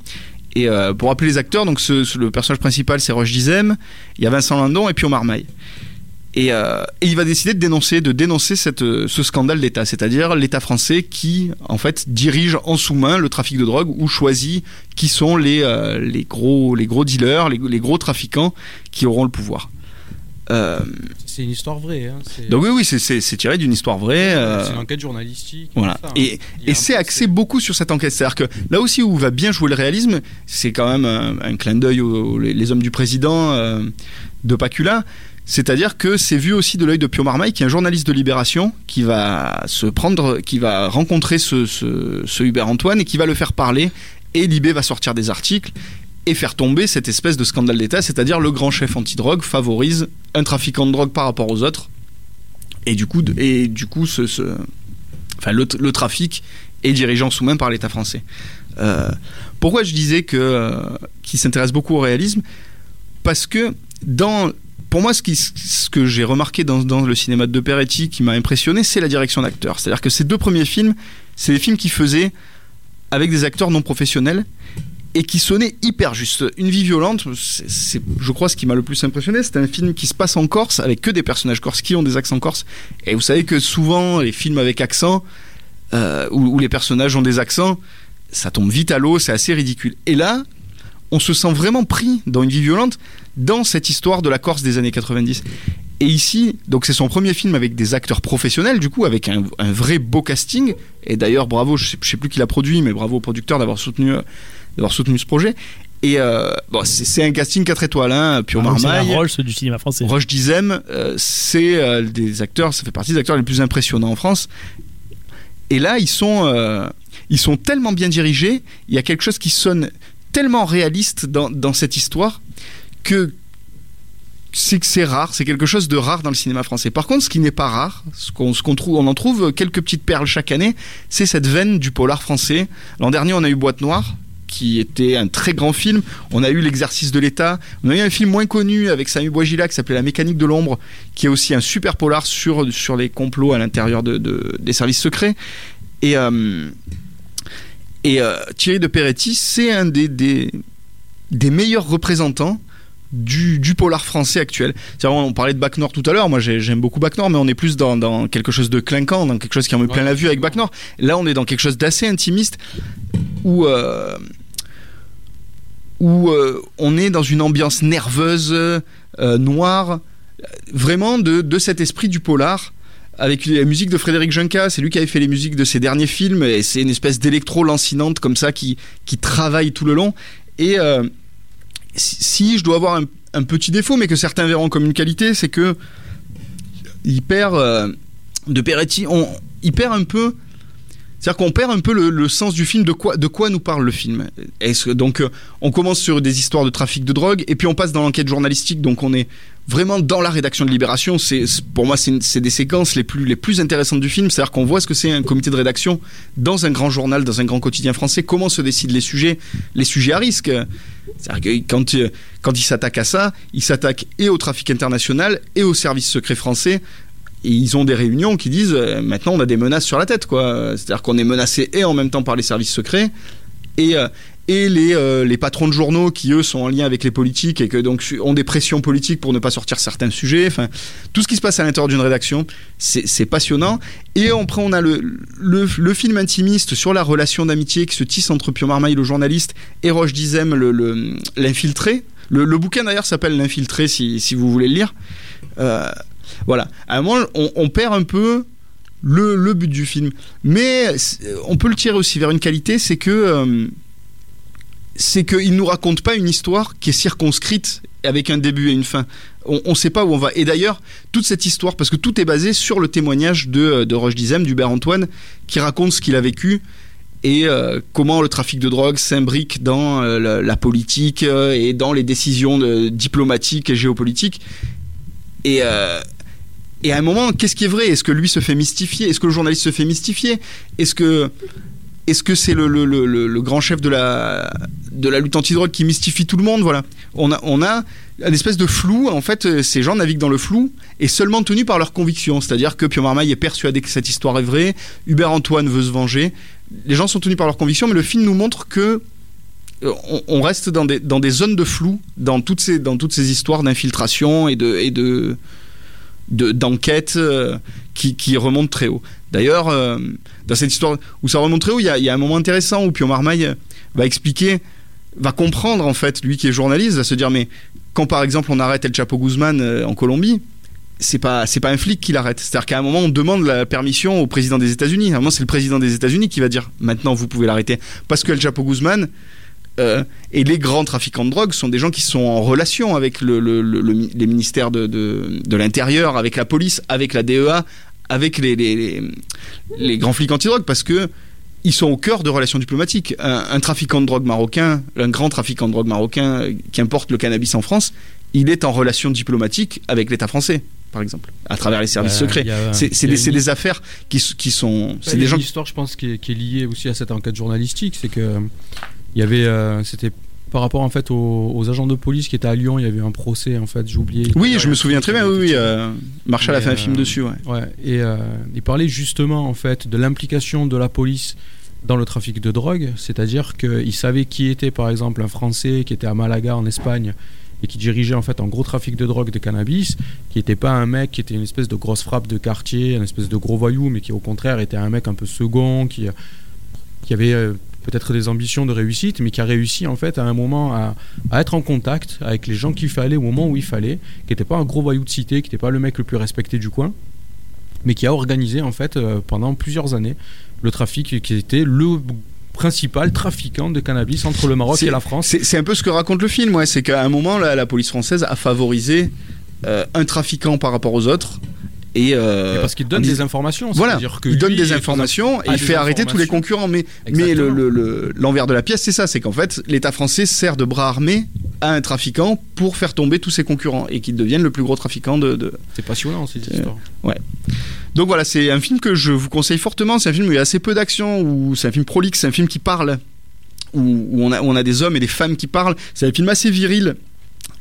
Et euh, pour rappeler les acteurs, donc ce, le personnage principal c'est Roche Dizem, il y a Vincent Lindon et puis Omar Maille. Et, euh, et il va décider de dénoncer, de dénoncer cette, euh, ce scandale d'État, c'est-à-dire l'État français qui, en fait, dirige en sous-main le trafic de drogue ou choisit qui sont les, euh, les, gros, les gros dealers, les, les gros trafiquants qui auront le pouvoir. Euh, C'est une histoire vraie. Hein. Donc oui, oui, c'est- tiré d'une histoire vraie. c'est une enquête journalistique. voilà. Enfin, Et, c'est axé beaucoup sur cette enquête. C'est-à-dire que là aussi où va bien jouer le réalisme, c'est quand même un, un clin d'œil aux, aux- les, hommes du président de Pacula. C'est-à-dire que c'est vu aussi de l'œil de Pio Marmaille, qui est un journaliste de Libération, qui va se prendre, qui va rencontrer ce, ce, Hubert Antoine et qui va le faire parler. Et Libé va sortir des articles et faire tomber cette espèce de scandale d'État, c'est-à-dire le grand chef antidrogue favorise un trafiquant de drogue par rapport aux autres. Et du coup, et du coup ce, enfin, le, le trafic est dirigé en sous-main par l'État français. Euh, pourquoi je disais que euh, qu'il s'intéresse beaucoup au réalisme? Parce que dans pour moi, ce, que j'ai remarqué dans, le cinéma de Peretti qui m'a impressionné, c'est la direction d'acteur. C'est-à-dire que ces deux premiers films, c'est des films qui faisaient avec des acteurs non professionnels et qui sonnaient hyper juste. Une vie violente, c'est, je crois, ce qui m'a le plus impressionné. C'est un film qui se passe en Corse avec que des personnages corses qui ont des accents corses. Et vous savez que souvent, les films avec accent, euh, où les personnages ont des accents, ça tombe vite à l'eau, c'est assez ridicule. Et là, on se sent vraiment pris dans une vie violente dans cette histoire de la Corse des années 90. Et ici, donc c'est son premier film avec des acteurs professionnels, du coup, avec un, un vrai beau casting. Et d'ailleurs, bravo, je sais, je sais plus qui l'a produit, mais bravo au producteur d'avoir soutenu, euh, d'avoir soutenu ce projet. Et euh, bon, c'est, un casting 4 étoiles, hein, Pio Ah, donc c'est Marmaille. Rolls du cinéma français. Roche Dizem, euh, c'est euh, des acteurs, ça fait partie des acteurs les plus impressionnants en France. Et là, ils sont, euh, ils sont tellement bien dirigés, il y a quelque chose qui sonne tellement réaliste dans, dans cette histoire que c'est que c'est rare, c'est quelque chose de rare dans le cinéma français. Par contre, ce qui n'est pas rare, ce qu'on, qu'on trouve, on en trouve quelques petites perles chaque année, c'est cette veine du polar français. L'an dernier, on a eu Boîte Noire, qui était un très grand film. On a eu L'exercice de l'État. On a eu un film moins connu avec Samuel Boisgila qui s'appelait La mécanique de l'ombre, qui est aussi un super polar sur, sur les complots à l'intérieur de- des services secrets. Et, euh, et euh, Thierry de Peretti, c'est un des, des, meilleurs représentants du, du polar français actuel. On parlait de Bac Nord tout à l'heure, moi j'ai- j'aime beaucoup Bac Nord, mais on est plus dans, dans quelque chose de clinquant, dans quelque chose qui en met plein la vue avec Bac Nord. Là, on est dans quelque chose d'assez intimiste où, euh, où euh, on est dans une ambiance nerveuse, noire, vraiment de, de cet esprit du polar. Avec la musique de Frédéric Junca, c'est lui qui avait fait les musiques de ses derniers films, et c'est une espèce d'électro lancinante comme ça qui, qui travaille tout le long. Et euh, si, je dois avoir un, petit défaut, mais que certains verront comme une qualité, c'est que il perd euh, de Peretti, on, il perd un peu. C'est-à-dire qu'on perd un peu le, le sens du film, de quoi, de quoi nous parle le film. Donc, euh, on commence sur des histoires de trafic de drogue, et puis on passe dans l'enquête journalistique, donc on est vraiment dans la rédaction de Libération. C'est, pour moi, c'est, des séquences les plus, les plus intéressantes du film. C'est-à-dire qu'on voit ce que c'est un comité de rédaction dans un grand journal, dans un grand quotidien français, comment se décident les sujets, les sujets à risque. C'est-à-dire que quand, quand il s'attaque à ça, il s'attaque et au trafic international et au service secret français. Et ils ont des réunions qui disent euh, maintenant on a des menaces sur la tête quoi. C'est-à-dire qu'on est menacé et en même temps par les services secrets et, euh, et les, euh, les patrons de journaux qui eux sont en lien avec les politiques et que donc ont des pressions politiques pour ne pas sortir certains sujets. Tout ce qui se passe à l'intérieur d'une rédaction, c'est passionnant. Et après, on a le, le, film intimiste sur la relation d'amitié qui se tisse entre Pio Marmaille, le journaliste, et Roche Dizem, l'infiltré. Le, bouquin d'ailleurs s'appelle L'infiltré si, si vous voulez le lire. Euh, voilà. À un moment, on, perd un peu le, but du film. Mais c'est- on peut le tirer aussi vers une qualité, c'est que euh, c'est qu'il nous raconte pas une histoire qui est circonscrite avec un début et une fin. On ne sait pas où on va. Et d'ailleurs, toute cette histoire, parce que tout est basé sur le témoignage de, de Roche Dizem, d'Hubert Antoine, qui raconte ce qu'il a vécu et euh, comment le trafic de drogue s'imbrique dans euh, la, politique euh, et dans les décisions diplomatiques et géopolitiques. Et, euh, et à un moment, qu'est-ce qui est vrai? Est-ce que lui se fait mystifier? Est-ce que le journaliste se fait mystifier? Est-ce que est-ce que c'est le, grand chef de la, de la lutte antidrogue qui mystifie tout le monde Voilà. On a, une espèce de flou. En fait, euh, ces gens naviguent dans le flou et seulement tenus par leurs convictions. C'est-à-dire que Pio Marmaille est persuadé que cette histoire est vraie. Hubert Antoine veut se venger. Les gens sont tenus par leurs convictions, mais le film nous montre que euh, on, reste dans des, zones de flou dans toutes ces, histoires d'infiltration et de- d'enquête euh, qui, qui remontent très haut. D'ailleurs, euh, dans cette histoire où ça remonte très haut, il y a, il y a un moment intéressant où Pio Marmaille va expliquer, va comprendre en fait, lui qui est journaliste, va se dire mais quand par exemple on arrête El Chapo Guzman euh, en Colombie, c'est pas c'est pas un flic qui l'arrête. C'est-à-dire qu'à un moment on demande la permission au président des États-Unis. À un moment c'est le président des États-Unis qui va dire maintenant vous pouvez l'arrêter parce que El Chapo Guzman euh, et les grands trafiquants de drogue sont des gens qui sont en relation avec le, le- le- le mi- les ministères de, de, de l'Intérieur, avec la police, avec la DEA, avec les, les, les, les grands flics antidrogue, parce que ils sont au cœur de relations diplomatiques. Un, un trafiquant de drogue marocain, un grand trafiquant de drogue marocain euh, qui importe le cannabis en France, il est en relation diplomatique avec l'État français, par exemple, à travers les services Euh, secrets. C'est des, c'est une- des affaires qui, sont... C'est C'est des gens une histoire, je pense, qui est, qui est liée aussi à cette enquête journalistique. C'est que il y avait, euh, c'était par rapport en fait aux, aux agents de police qui étaient à Lyon. Il y avait un procès en fait. J'ai oublié. Oui, je me souviens très bien. Oui, oui. euh, Marshall a fait un film euh, dessus. Ouais. Ouais, et euh, il parlait justement en fait de l'implication de la police dans le trafic de drogue, c'est-à-dire qu'il savait qui était par exemple un Français qui était à Malaga en Espagne et qui dirigeait en fait un gros trafic de drogue de cannabis, qui n'était pas un mec qui était une espèce de grosse frappe de quartier, une espèce de gros voyou, mais qui au contraire était un mec un peu second, qui, qui avait peut-être des ambitions de réussite, mais qui a réussi en fait à un moment à, à être en contact avec les gens qu'il fallait au moment où il fallait, qui n'était pas un gros voyou de cité, qui n'était pas le mec le plus respecté du coin, mais qui a organisé en fait euh, pendant plusieurs années le trafic qui était le principal trafiquant de cannabis entre le Maroc et la France. C'est c'est un peu ce que raconte le film, ouais. C'est qu'à un moment, la, la police française a favorisé euh, un trafiquant par rapport aux autres. Et, euh, parce qu'il donne des informations. Voilà, il donne des informations et il fait arrêter tous les concurrents. Mais, mais le- Exactement. le- le- l'envers de la pièce, c'est ça c'est qu'en fait, l'État français sert de bras armé à un trafiquant pour faire tomber tous ses concurrents et qu'il devienne le plus gros trafiquant de- de, C'est passionnant ces C'est- histoires. donc voilà, c'est un film que je vous conseille fortement. C'est un film où il y a assez peu d'action, où c'est un film prolixe, c'est un film qui parle, où, où on, a, où on a des hommes et des femmes qui parlent. C'est un film assez viril.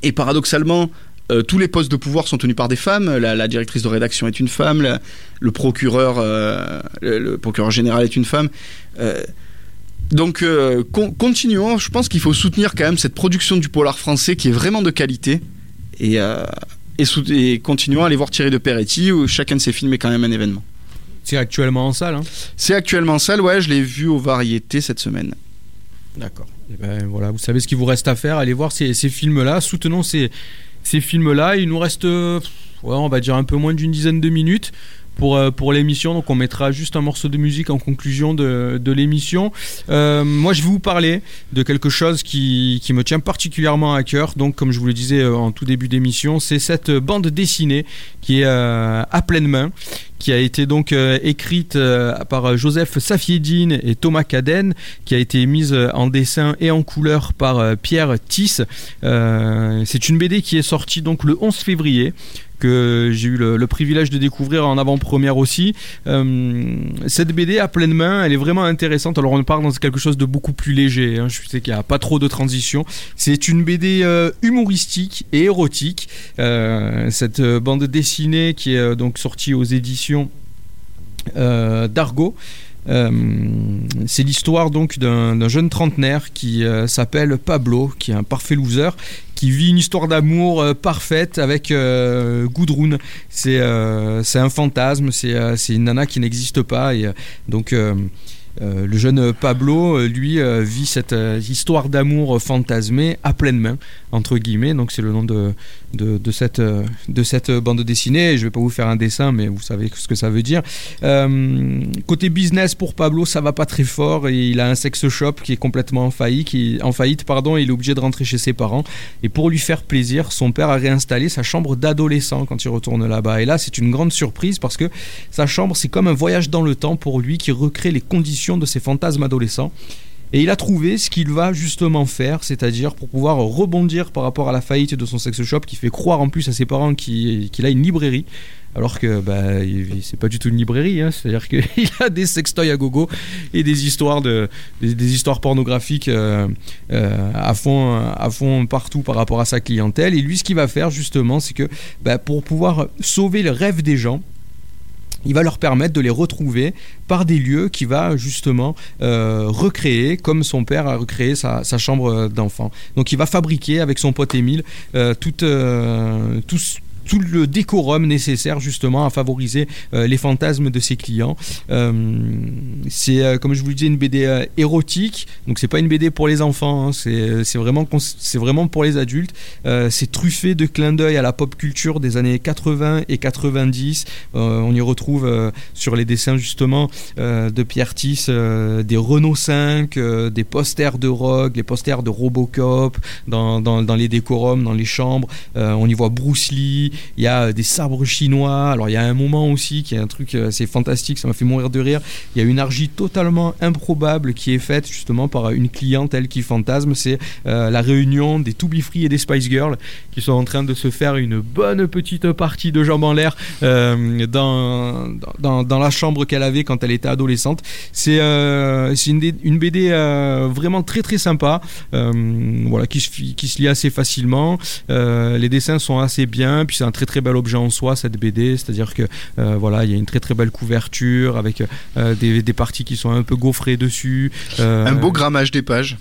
Et paradoxalement, euh, tous les postes de pouvoir sont tenus par des femmes. La, la directrice de rédaction est une femme, la- le procureur, euh, le, le procureur général est une femme. Euh, donc con- continuons. Je pense qu'il faut soutenir quand même cette production du polar français qui est vraiment de qualité. Et, et, continuons à aller voir Thierry de Peretti où chacun de ses films est quand même un événement. C'est actuellement en salle. hein? C'est actuellement en salle, ouais, je l'ai vu aux variétés cette semaine. D'accord. Et ben voilà, vous savez ce qu'il vous reste à faire. Allez voir ces, ces films-là. Soutenons ces, ces films-là. Il nous reste, euh, on va dire un peu moins d'une dizaine de minutes pour, euh, pour l'émission. Donc on mettra juste un morceau de musique en conclusion de, l'émission. Euh, moi, je vais vous parler de quelque chose qui, me tient particulièrement à cœur. Donc, comme je vous le disais euh, en tout début d'émission, c'est cette bande dessinée qui est à pleine main qui a été donc écrite par Joseph Safiedine et Thomas Caden, qui a été mise en dessin et en couleur par Pierre Tiss. C'est une BD qui est sortie donc le 11 février que j'ai eu le, privilège de découvrir en avant-première aussi. Euh, cette BD à pleine main, elle est vraiment intéressante. Alors on part dans quelque chose de beaucoup plus léger. hein. Je sais qu'il n'y a pas trop de transition. C'est une BD euh, humoristique et érotique. Euh, cette bande dessinée qui est donc sortie aux éditions d'Argo. Euh, c'est l'histoire donc d'un jeune trentenaire qui euh, s'appelle Pablo, qui est un parfait loser, qui vit une histoire d'amour euh, parfaite avec Gudrun. C'est un fantasme, c'est une nana qui n'existe pas et donc. le jeune Pablo, lui, vit cette histoire d'amour fantasmée à pleine main, entre guillemets. Donc c'est le nom de, de, de cette, euh, de cette bande dessinée. Je vais pas vous faire un dessin, mais vous savez ce que ça veut dire. Euh, côté business pour Pablo, ça va pas très fort. Il a un sex shop qui est complètement en faillite, qui, en faillite pardon, et il est obligé de rentrer chez ses parents. Et pour lui faire plaisir, son père a réinstallé sa chambre d'adolescent quand il retourne là-bas. Et là, c'est une grande surprise parce que sa chambre, c'est comme un voyage dans le temps pour lui qui recrée les conditions de ses fantasmes adolescents. Et il a trouvé ce qu'il va justement faire, c'est-à-dire pour pouvoir rebondir par rapport à la faillite de son sex shop, qui fait croire en plus à ses parents qu'il a une librairie, alors que bah, c'est pas du tout une librairie, hein. c'est-à-dire qu'il a des sextoys à gogo et des histoires de des histoires pornographiques euh, euh, à fond à fond partout par rapport à sa clientèle. Et lui, ce qu'il va faire justement, c'est que bah, pour pouvoir sauver le rêve des gens, il va leur permettre de les retrouver par des lieux qu'il va justement euh, recréer comme son père a recréé sa, chambre euh, d'enfant. Donc il va fabriquer avec son pote Émile euh, euh, tout, tout le décorum nécessaire justement à favoriser euh, les fantasmes de ses clients. Euh, c'est euh, comme je vous le disais une BD érotique, donc c'est pas une BD pour les enfants, hein, c'est vraiment c'est vraiment pour les adultes. C'est truffé de clins d'œil à la pop culture des années 80 et 90. Euh, on y retrouve sur les dessins justement de Pierre Tiss des Renault 5, euh, des posters de Rogue, les posters de Robocop dans, dans, dans les décorums, dans les chambres. Euh, on y voit Bruce Lee, il y a euh, des sabres chinois. Alors il y a un moment aussi qui est un truc euh, c'est fantastique, ça m'a fait mourir de rire. Il y a une argie totalement improbable qui est faite justement par une clientèle qui fantasme. C'est euh, la réunion des To Be Free et des Spice Girls qui sont en train de se faire une bonne petite partie de jambes en l'air euh, dans, dans, la chambre qu'elle avait quand elle était adolescente. C'est euh, une, BD euh, vraiment très très sympa, euh, voilà, qui qui se lit assez facilement. Euh, les dessins sont assez bien, puis c'est un très très bel objet en soi cette BD, c'est-à-dire que euh, voilà, il y a une très très belle couverture avec euh, des, des parties qui sont un peu gaufrées dessus. Euh, Un beau grammage des pages.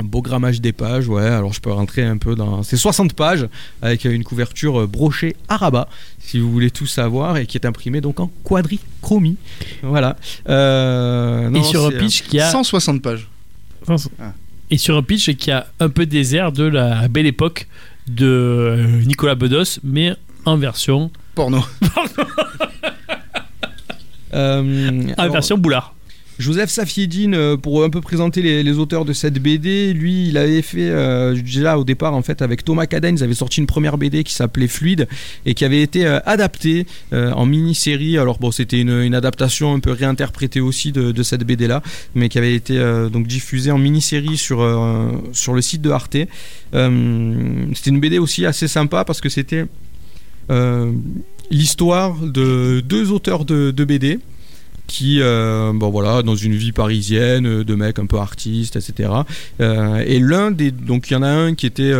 un beau grammage des pages, ouais. Alors je peux rentrer un peu dans. C'est 60 pages avec une couverture brochée à rabat, si vous voulez tout savoir, et qui est imprimée donc en quadrichromie. Voilà. Euh, non, Et sur un pitch qui a 160 pages. et sur un pitch qui a un peu des airs de la belle époque de euh, Nicolas Bedos, mais en version Porno. euh, en alors, version boulard. Joseph Safiedine, euh, pour un peu présenter les, auteurs de cette BD, lui, il avait fait euh, déjà au départ en fait avec Thomas Caden, ils avaient sorti une première BD qui s'appelait Fluide et qui avait été euh, adaptée en mini-série. Alors bon, c'était une, adaptation un peu réinterprétée aussi de, cette BD là, mais qui avait été donc diffusée en mini-série sur le site de Arte. C'était une BD aussi assez sympa parce que c'était l'histoire de deux auteurs de BD qui, euh, bon voilà, dans une vie parisienne, euh, de mecs un peu artistes, etc. Euh, et l'un des, donc il y en a un qui était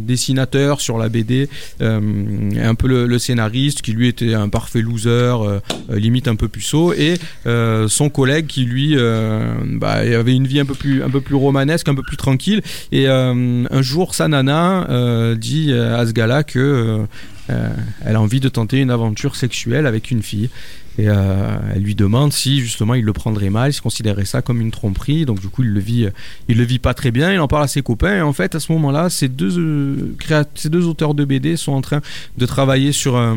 dessinateur sur la BD, un peu le, scénariste, qui lui était un parfait loser, limite un peu puceau, et son collègue qui lui, bah, avait une vie un peu plus, un peu plus romanesque, un peu plus tranquille. Et un jour, sa nana dit à ce gars-là que a envie de tenter une aventure sexuelle avec une fille. Et euh, elle lui demande si justement il le prendrait mal, s'il considérait ça comme une tromperie. Donc du coup il le vit, il le vit pas très bien. Il en parle à ses copains. Et en fait à ce moment-là, ces deux euh, ces deux auteurs de BD sont en train de travailler sur un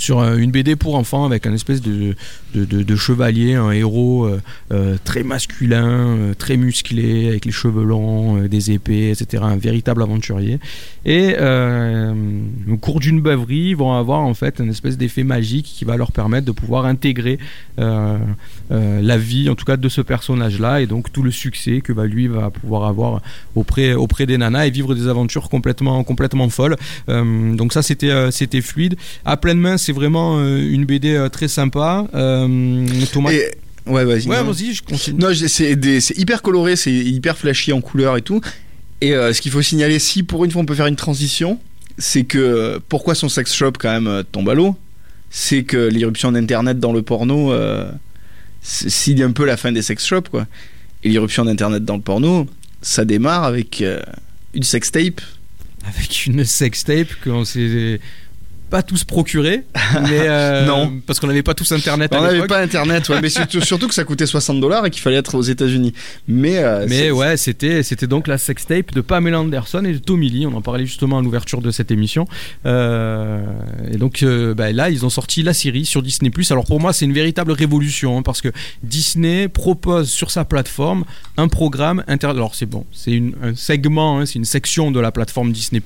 sur euh, une BD pour enfants avec un espèce de, de, chevalier, un héros euh, euh, très masculin, très musclé, avec les cheveux longs, des épées, etc. Un véritable aventurier. Et au cours d'une beuverie, ils vont avoir en fait un espèce d'effet magique qui va leur permettre de pouvoir intégrer la vie, en tout cas de ce personnage-là, et donc tout le succès que lui va pouvoir avoir auprès auprès des nanas et vivre des aventures complètement complètement folles. Donc ça c'était c'était fluide. À pleine main, c'est vraiment euh, une BD euh, très sympa. Euh, Thomas. Et- Ouais, vas-y. Ouais, vas-y, je continue. Non, c'est c'est hyper coloré, c'est hyper flashy en couleur et tout. Et euh, ce qu'il faut signaler, si pour une fois on peut faire une transition, c'est que pourquoi son sex shop quand même tombe à l'eau, c'est que l'irruption d'Internet dans le porno, euh, c'est signe un peu la fin des sex shops, quoi. Et l'irruption d'Internet dans le porno, ça démarre avec euh, une sextape. Avec une sextape qu'on s'est pas tous procuré, mais euh, Non. parce qu'on n'avait pas tous internet On n'avait pas Internet, ouais, mais surtout, surtout que ça coûtait 60 dollars et qu'il fallait être aux États-Unis. Mais, euh, Mais ouais, c'était c'était donc la sextape de Pamela Anderson et de Tommy Lee. On en parlait justement à l'ouverture de cette émission. Euh, et donc euh, bah, là, ils ont sorti la série sur Disney+. Alors pour moi, c'est une véritable révolution hein, parce que Disney propose sur sa plateforme un programme inter. Alors c'est bon, c'est un segment, hein, c'est une section de la plateforme Disney+,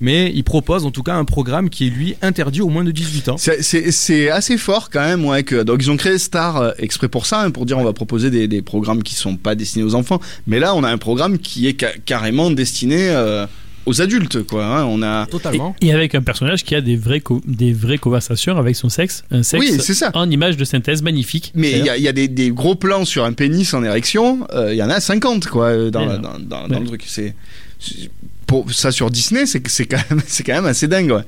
mais il propose en tout cas un programme qui est lui interdit au moins de 18 ans. C'est- assez fort quand même, ouais. Que, donc ils ont créé Star euh, exprès pour ça, hein, pour dire on va proposer des, des programmes qui sont pas destinés aux enfants. Mais là, on a un programme qui est ca- carrément destiné euh, aux adultes, quoi. hein. On a. Totalement. Et avec un personnage qui a des vraies, des vraies conversations avec son sexe, un sexe Oui, c'est ça. en image de synthèse magnifique. Mais il y a, il y a des, des gros plans sur un pénis en érection. euh, Il y en a 50, quoi, dans, Ouais, la- non. dans, dans- dans Ouais. le truc. C'est pour ça sur Disney, c'est quand même c'est quand même assez dingue. Ouais.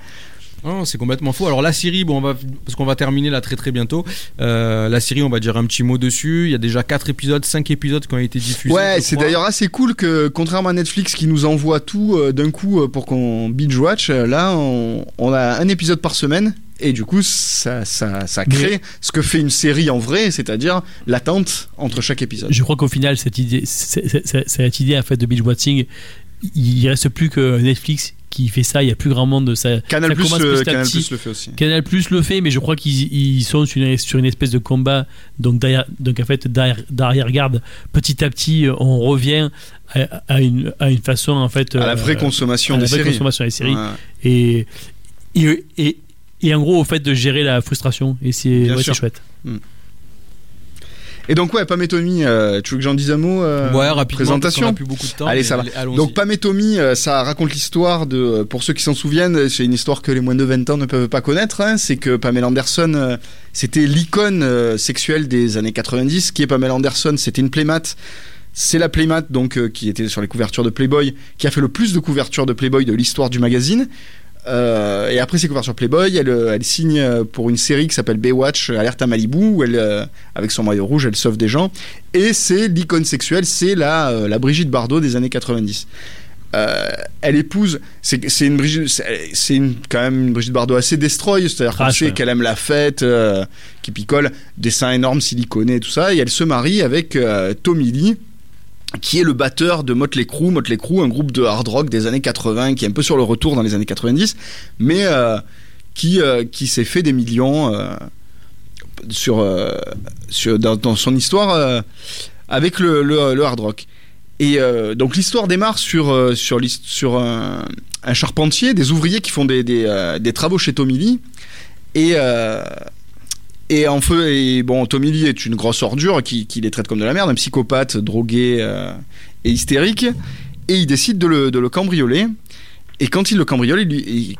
Non, c'est complètement faux. Alors la série, bon, on va parce qu'on va terminer là très très bientôt. Euh, la série, on va dire un petit mot dessus. Il y a déjà 4 épisodes, 5 épisodes qui ont été diffusés. Ouais, c'est d'ailleurs assez cool que, contrairement à Netflix qui nous envoie tout euh, d'un coup euh, pour qu'on binge-watch, euh, là, on, on a un épisode par semaine. Et du coup, ça, ça, ça crée ce que fait une série en vrai, c'est-à-dire l'attente entre chaque épisode. Je crois qu'au final, cette idée, cette idée en fait de binge watching, il reste plus que Netflix qui fait ça. Il y a plus grand monde. Ça, Canal, ça Plus, Canal. Plus le fait aussi. Canal Plus le fait, mais je crois qu'ils ils sont sur une, sur une espèce de combat. Donc, derrière, donc en fait, derrière- d'arrière-garde, petit à petit, euh, on revient à, à une, à une façon, en fait. À la euh, vraie consommation à la des vraie séries. consommation des séries. Et, et, et, et en gros, au fait de gérer la frustration. Et c'est ouais, chouette. Et donc, ouais, Pam et Tommy, euh, tu veux que j'en dise un mot euh, Ouais, rapidement. parce Présentation a plus beaucoup de temps. Allez, ça va. allons-y. Donc Pam et Tommy, euh, ça raconte l'histoire de, euh, pour ceux qui s'en souviennent, c'est une histoire que les moins de 20 ans ne peuvent pas connaître. hein. c'est que Pamela Anderson, euh, c'était l'icône euh, sexuelle des années 90. Qui est Pamela Anderson? C'était une playmate. C'est la playmate donc euh, qui était sur les couvertures de Playboy, qui a fait le plus de couvertures de Playboy de l'histoire du magazine. Euh, et après ses couvertures Playboy, elle, euh, elle signe euh, pour une série qui s'appelle Baywatch, Alerte à Malibu, où elle, euh, avec son maillot rouge, elle sauve des gens. Et c'est l'icône sexuelle, c'est la, euh, la Brigitte Bardot des années 90. Euh, elle épouse, c'est une Brigitte, c'est c'est une, quand même une Brigitte Bardot assez destroy, c'est-à-dire qu'on sait qu'elle aime la fête, qui picole, des seins énormes siliconés et tout ça, et elle se marie avec Tommy Lee, qui est le batteur de Motley Crue. Un groupe de hard rock des années 80, qui est un peu sur le retour dans les années 90, mais euh, qui, euh, qui s'est fait des millions euh, sur, sur, dans, son histoire avec le, le, hard rock. Et donc l'histoire démarre sur, sur, sur un, un charpentier, des ouvriers qui font des, des, des travaux chez Tommy Lee. Et, et en feu, et bon, Tommy Lee est une grosse ordure qui, qui les traite comme de la merde, un psychopathe, drogué euh, et hystérique. Et il décide de le, de le cambrioler. Et quand il le cambriole,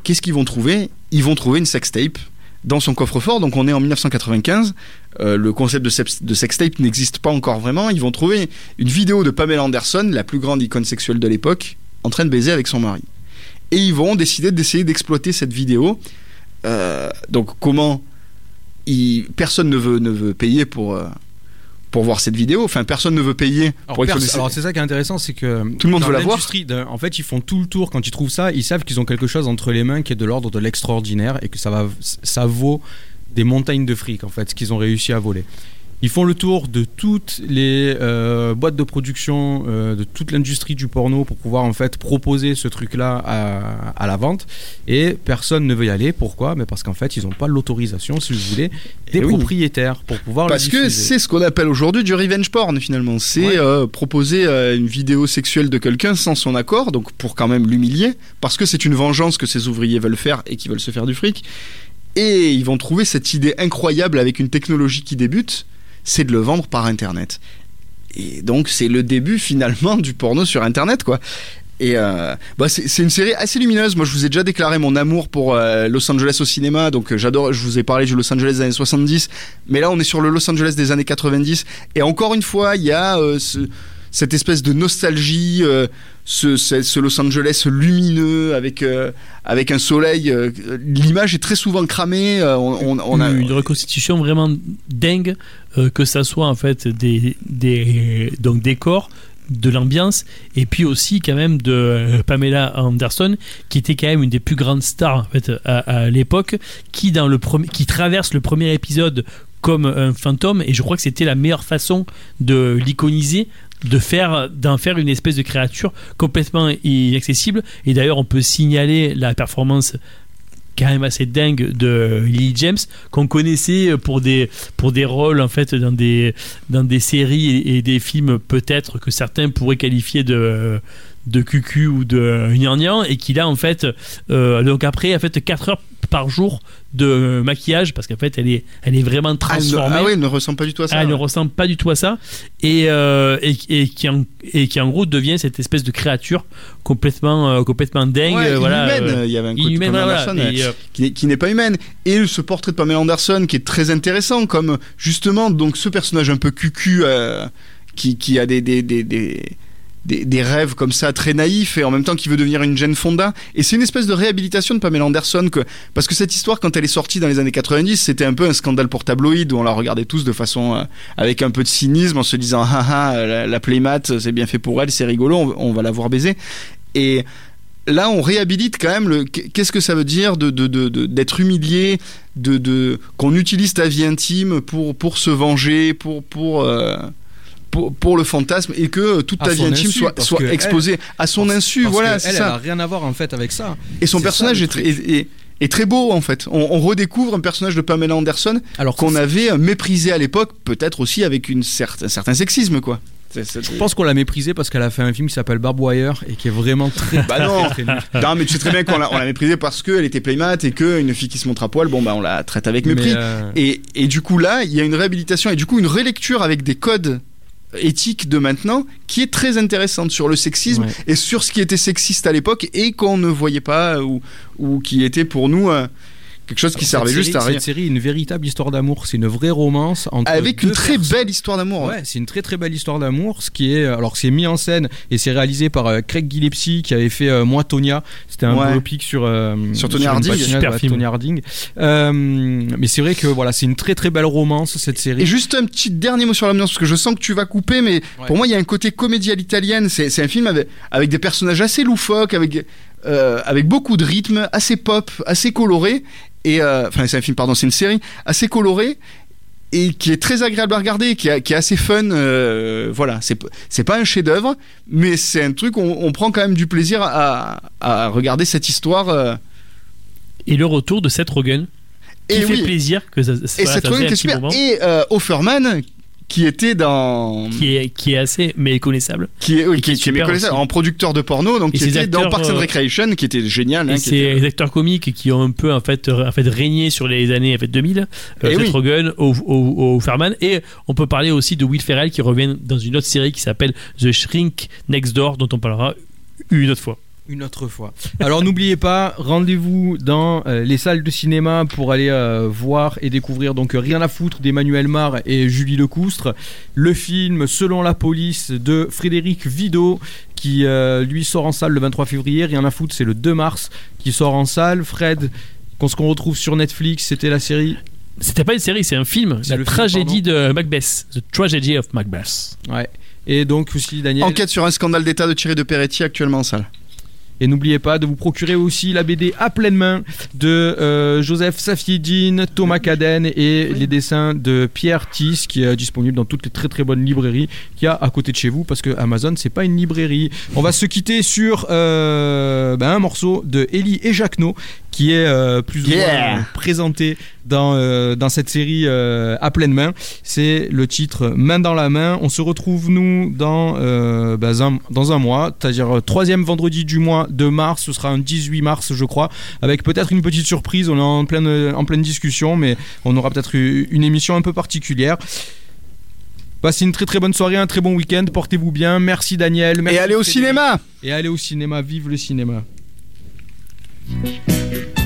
qu'est-ce qu'ils vont trouver? Ils vont trouver une sextape dans son coffre-fort. Donc on est en 1995. Euh, le concept de, de sextape n'existe pas encore vraiment. Ils vont trouver une vidéo de Pamela Anderson, la plus grande icône sexuelle de l'époque, en train de baiser avec son mari. Et ils vont décider d'essayer d'exploiter cette vidéo. Euh, donc comment il- personne ne veut, ne veut payer pour, euh, pour voir cette vidéo. Enfin, personne ne veut payer pour alors, c'est ça qui est intéressant, c'est que Tout le monde veut la voir. En fait, ils font tout le tour quand ils trouvent ça. Ils savent qu'ils ont quelque chose entre les mains qui est de l'ordre de l'extraordinaire et que ça va, ça vaut des montagnes de fric en fait, ce qu'ils ont réussi à voler. Ils font le tour de toutes les euh, boîtes de production, euh, de toute l'industrie du porno pour pouvoir en fait proposer ce truc-là à, à la vente. Et personne ne veut y aller. Pourquoi? Mais Parce qu'en fait, ils n'ont pas l'autorisation, si vous voulez, des Eh oui. propriétaires pour pouvoir le Parce que c'est ce qu'on appelle aujourd'hui du revenge porn finalement. C'est Ouais. euh, proposer une vidéo sexuelle de quelqu'un sans son accord, donc pour quand même l'humilier, parce que c'est une vengeance que ces ouvriers veulent faire et qui veulent se faire du fric. Et ils vont trouver cette idée incroyable avec une technologie qui débute, c'est de le vendre par Internet. Et donc c'est le début finalement du porno sur Internet quoi. Et euh, bah c'est une série assez lumineuse. Moi, je vous ai déjà déclaré mon amour pour euh, Los Angeles au cinéma. Donc, euh, j'adore. Je vous ai parlé du Los Angeles des années 70, mais là, on est sur le Los Angeles des années 90. Et encore une fois, il y a ce, cette espèce de nostalgie, ce, Los Angeles lumineux avec avec un soleil. L'image est très souvent cramée. on, on- on a une reconstitution vraiment dingue, euh, que ça soit en fait des, donc décors, de l'ambiance, et puis aussi quand même de euh, Pamela Anderson, qui était quand même une des plus grandes stars en fait à, à l'époque, qui qui traverse le premier épisode comme un fantôme, et je crois que c'était la meilleure façon de l'iconiser faire d'en faire une espèce de créature complètement inaccessible. Et d'ailleurs on peut signaler la performance quand même assez dingue de Lily James qu'on connaissait pour des pour rôles en fait dans des dans des séries et, des films peut-être que certains pourraient qualifier de de cucu ou de gnangnan et qui là en fait euh, donc après a fait 4 heures par jour de maquillage parce qu'en fait elle est elle est vraiment Ah, elle ne- transformée ah oui, elle ne ressemble pas du tout à ça. ah, elle ne ressemble pas du tout à ça et, euh, et, et qui en, et qui en gros devient cette espèce de créature complètement euh, complètement dingue Ouais, euh, voilà inhumaine. euh, il y avait un côté inhumaine, Pamela voilà, Anderson, et, qui n'est- qui n'est pas humaine. Et ce portrait de Pamela Anderson qui est très intéressant, comme justement donc ce personnage un peu cucu qui, qui a des, des, des, des, des- rêves comme ça très naïfs et en même temps qui veut devenir une Jane Fonda. Et c'est une espèce de réhabilitation de Pamela Anderson que parce que cette histoire quand elle est sortie dans les années 90 c'était un peu un scandale pour tabloïd où on la regardait tous de façon euh, avec un peu de cynisme en se disant ah ah la, la playmat c'est bien fait pour elle c'est rigolo on, va la voir baiser et là on réhabilite quand même le qu'est-ce que ça veut dire d'être humilié de, qu'on utilise ta vie intime pour pour se venger pour pour euh, pour, pour le fantasme et que toute À ta vie intime insu, soit, elle- exposée à son Parce- insu parce voilà c'est ça elle a rien à voir en fait avec ça. et son personnage ça, est, très- est, est- est très beau en fait. On, on redécouvre un personnage de Pamela Anderson qu'on avait méprisé à l'époque, peut-être aussi avec une certain, un certain sexisme quoi. Je pense qu'on l'a méprisée parce qu'elle a fait un film qui s'appelle Barb Wire et qui est vraiment très. Bah non. très, très nul. Non mais tu sais très bien qu'on l'a, on l'a méprisé parce qu'elle était playmat et qu'une fille qui se montre à poil, bon bah on la traite avec mépris. Euh, Et, et du coup là, il y a une réhabilitation et du coup une relecture avec des codes éthiques de maintenant qui est très intéressante sur le sexisme Ouais. et sur ce qui était sexiste à l'époque et qu'on ne voyait pas ou, ou qui était pour nous euh, quelque chose qui cette servait série- juste à rien. Cette série est une véritable histoire d'amour. C'est une vraie romance entre Avec deux une très personnes. belle histoire d'amour. Ouais, c'est une très très belle histoire d'amour. Ce qui est alors c'est mis en scène et c'est réalisé par euh, Craig Gillespie qui avait fait euh, Moi Tonya. C'était un Ouais. biopic sur euh, Sur Tonya une Harding. Super ouais, film. Harding. Euh, mais c'est vrai que voilà, c'est une très très belle romance cette série. Et juste un petit dernier mot sur l'ambiance, parce que je sens que tu vas couper, mais Ouais. pour moi, il y a un côté comédie à l'italienne. C'est c'est un film avec, avec des personnages assez loufoques, avec, euh, avec beaucoup de rythme, assez pop, assez coloré. Et, euh, enfin, c'est un film, pardon, c'est une série assez colorée et qui est très agréable à regarder, qui, a- qui est assez fun. euh, voilà, c'est c'est pas un chef-d'œuvre, mais c'est un truc, on, on prend quand même du plaisir à, à regarder cette histoire. euh, et le retour de Seth Rogen qui et fait oui, plaisir que ça, ça- et faisait Rogen qui est super. Et euh, Offerman, qui était dans. qui est qui est assez méconnaissable qui est, oui, Et qui, qui est qui est super méconnaissable, aussi. en producteur de porno, donc Et qui était dans acteurs, Parks and euh, Recreation, qui était génial. hein, et c'est était- les acteurs comiques qui ont un peu en fait, en fait régné sur les années en fait, 2000 euh, Eh Seth oui. Rogen, au, au, au Fairman et on peut parler aussi de Will Ferrell qui revient dans une autre série qui s'appelle The Shrink Next Door dont on parlera une autre fois Une autre fois. Alors n'oubliez pas, rendez-vous dans euh, les salles de cinéma pour aller euh, voir et découvrir donc euh, Rien à foutre d'Emmanuel Mar et Julie Lecoustre, le film Selon la police de Frédéric Vidot qui euh, lui sort en salle le 23 février. Rien à foutre, c'est le 2 mars qui sort en salle. Fred, qu'on- ce qu'on retrouve sur Netflix, c'était la série? c'était pas une série c'est un film C'est la le film, tragédie de Macbeth The Tragedy of Macbeth Ouais. Et donc aussi Daniel? Enquête sur un scandale d'État de Thierry de Peretti actuellement en salle. Et n'oubliez pas de vous procurer aussi la BD à pleine main de euh, Joseph Safiedine, Thomas Caden et les dessins de Pierre Tiss qui est disponible dans toutes les très très bonnes librairies qu'il y a à côté de chez vous parce que Amazon c'est pas une librairie. On va se quitter sur euh, ben, un morceau de Ellie et Jacquenot qui est euh, plus ou Yeah. moins présenté dans, euh, dans cette série euh, à pleine main. C'est le titre Main dans la main. On se retrouve nous dans, euh, ben, un, dans un mois, c'est-à-dire euh, troisième vendredi du mois de mars. Ce sera un 18 mars, je crois, avec peut-être une petite surprise. On est en pleine, en pleine discussion, mais on aura peut-être eu- une émission un peu particulière. Passez une très très bonne soirée, un très bon week-end. Portez-vous bien. Merci Daniel. Merci Et allez au cinéma Et allez au cinéma. Vive le cinéma. Thank you.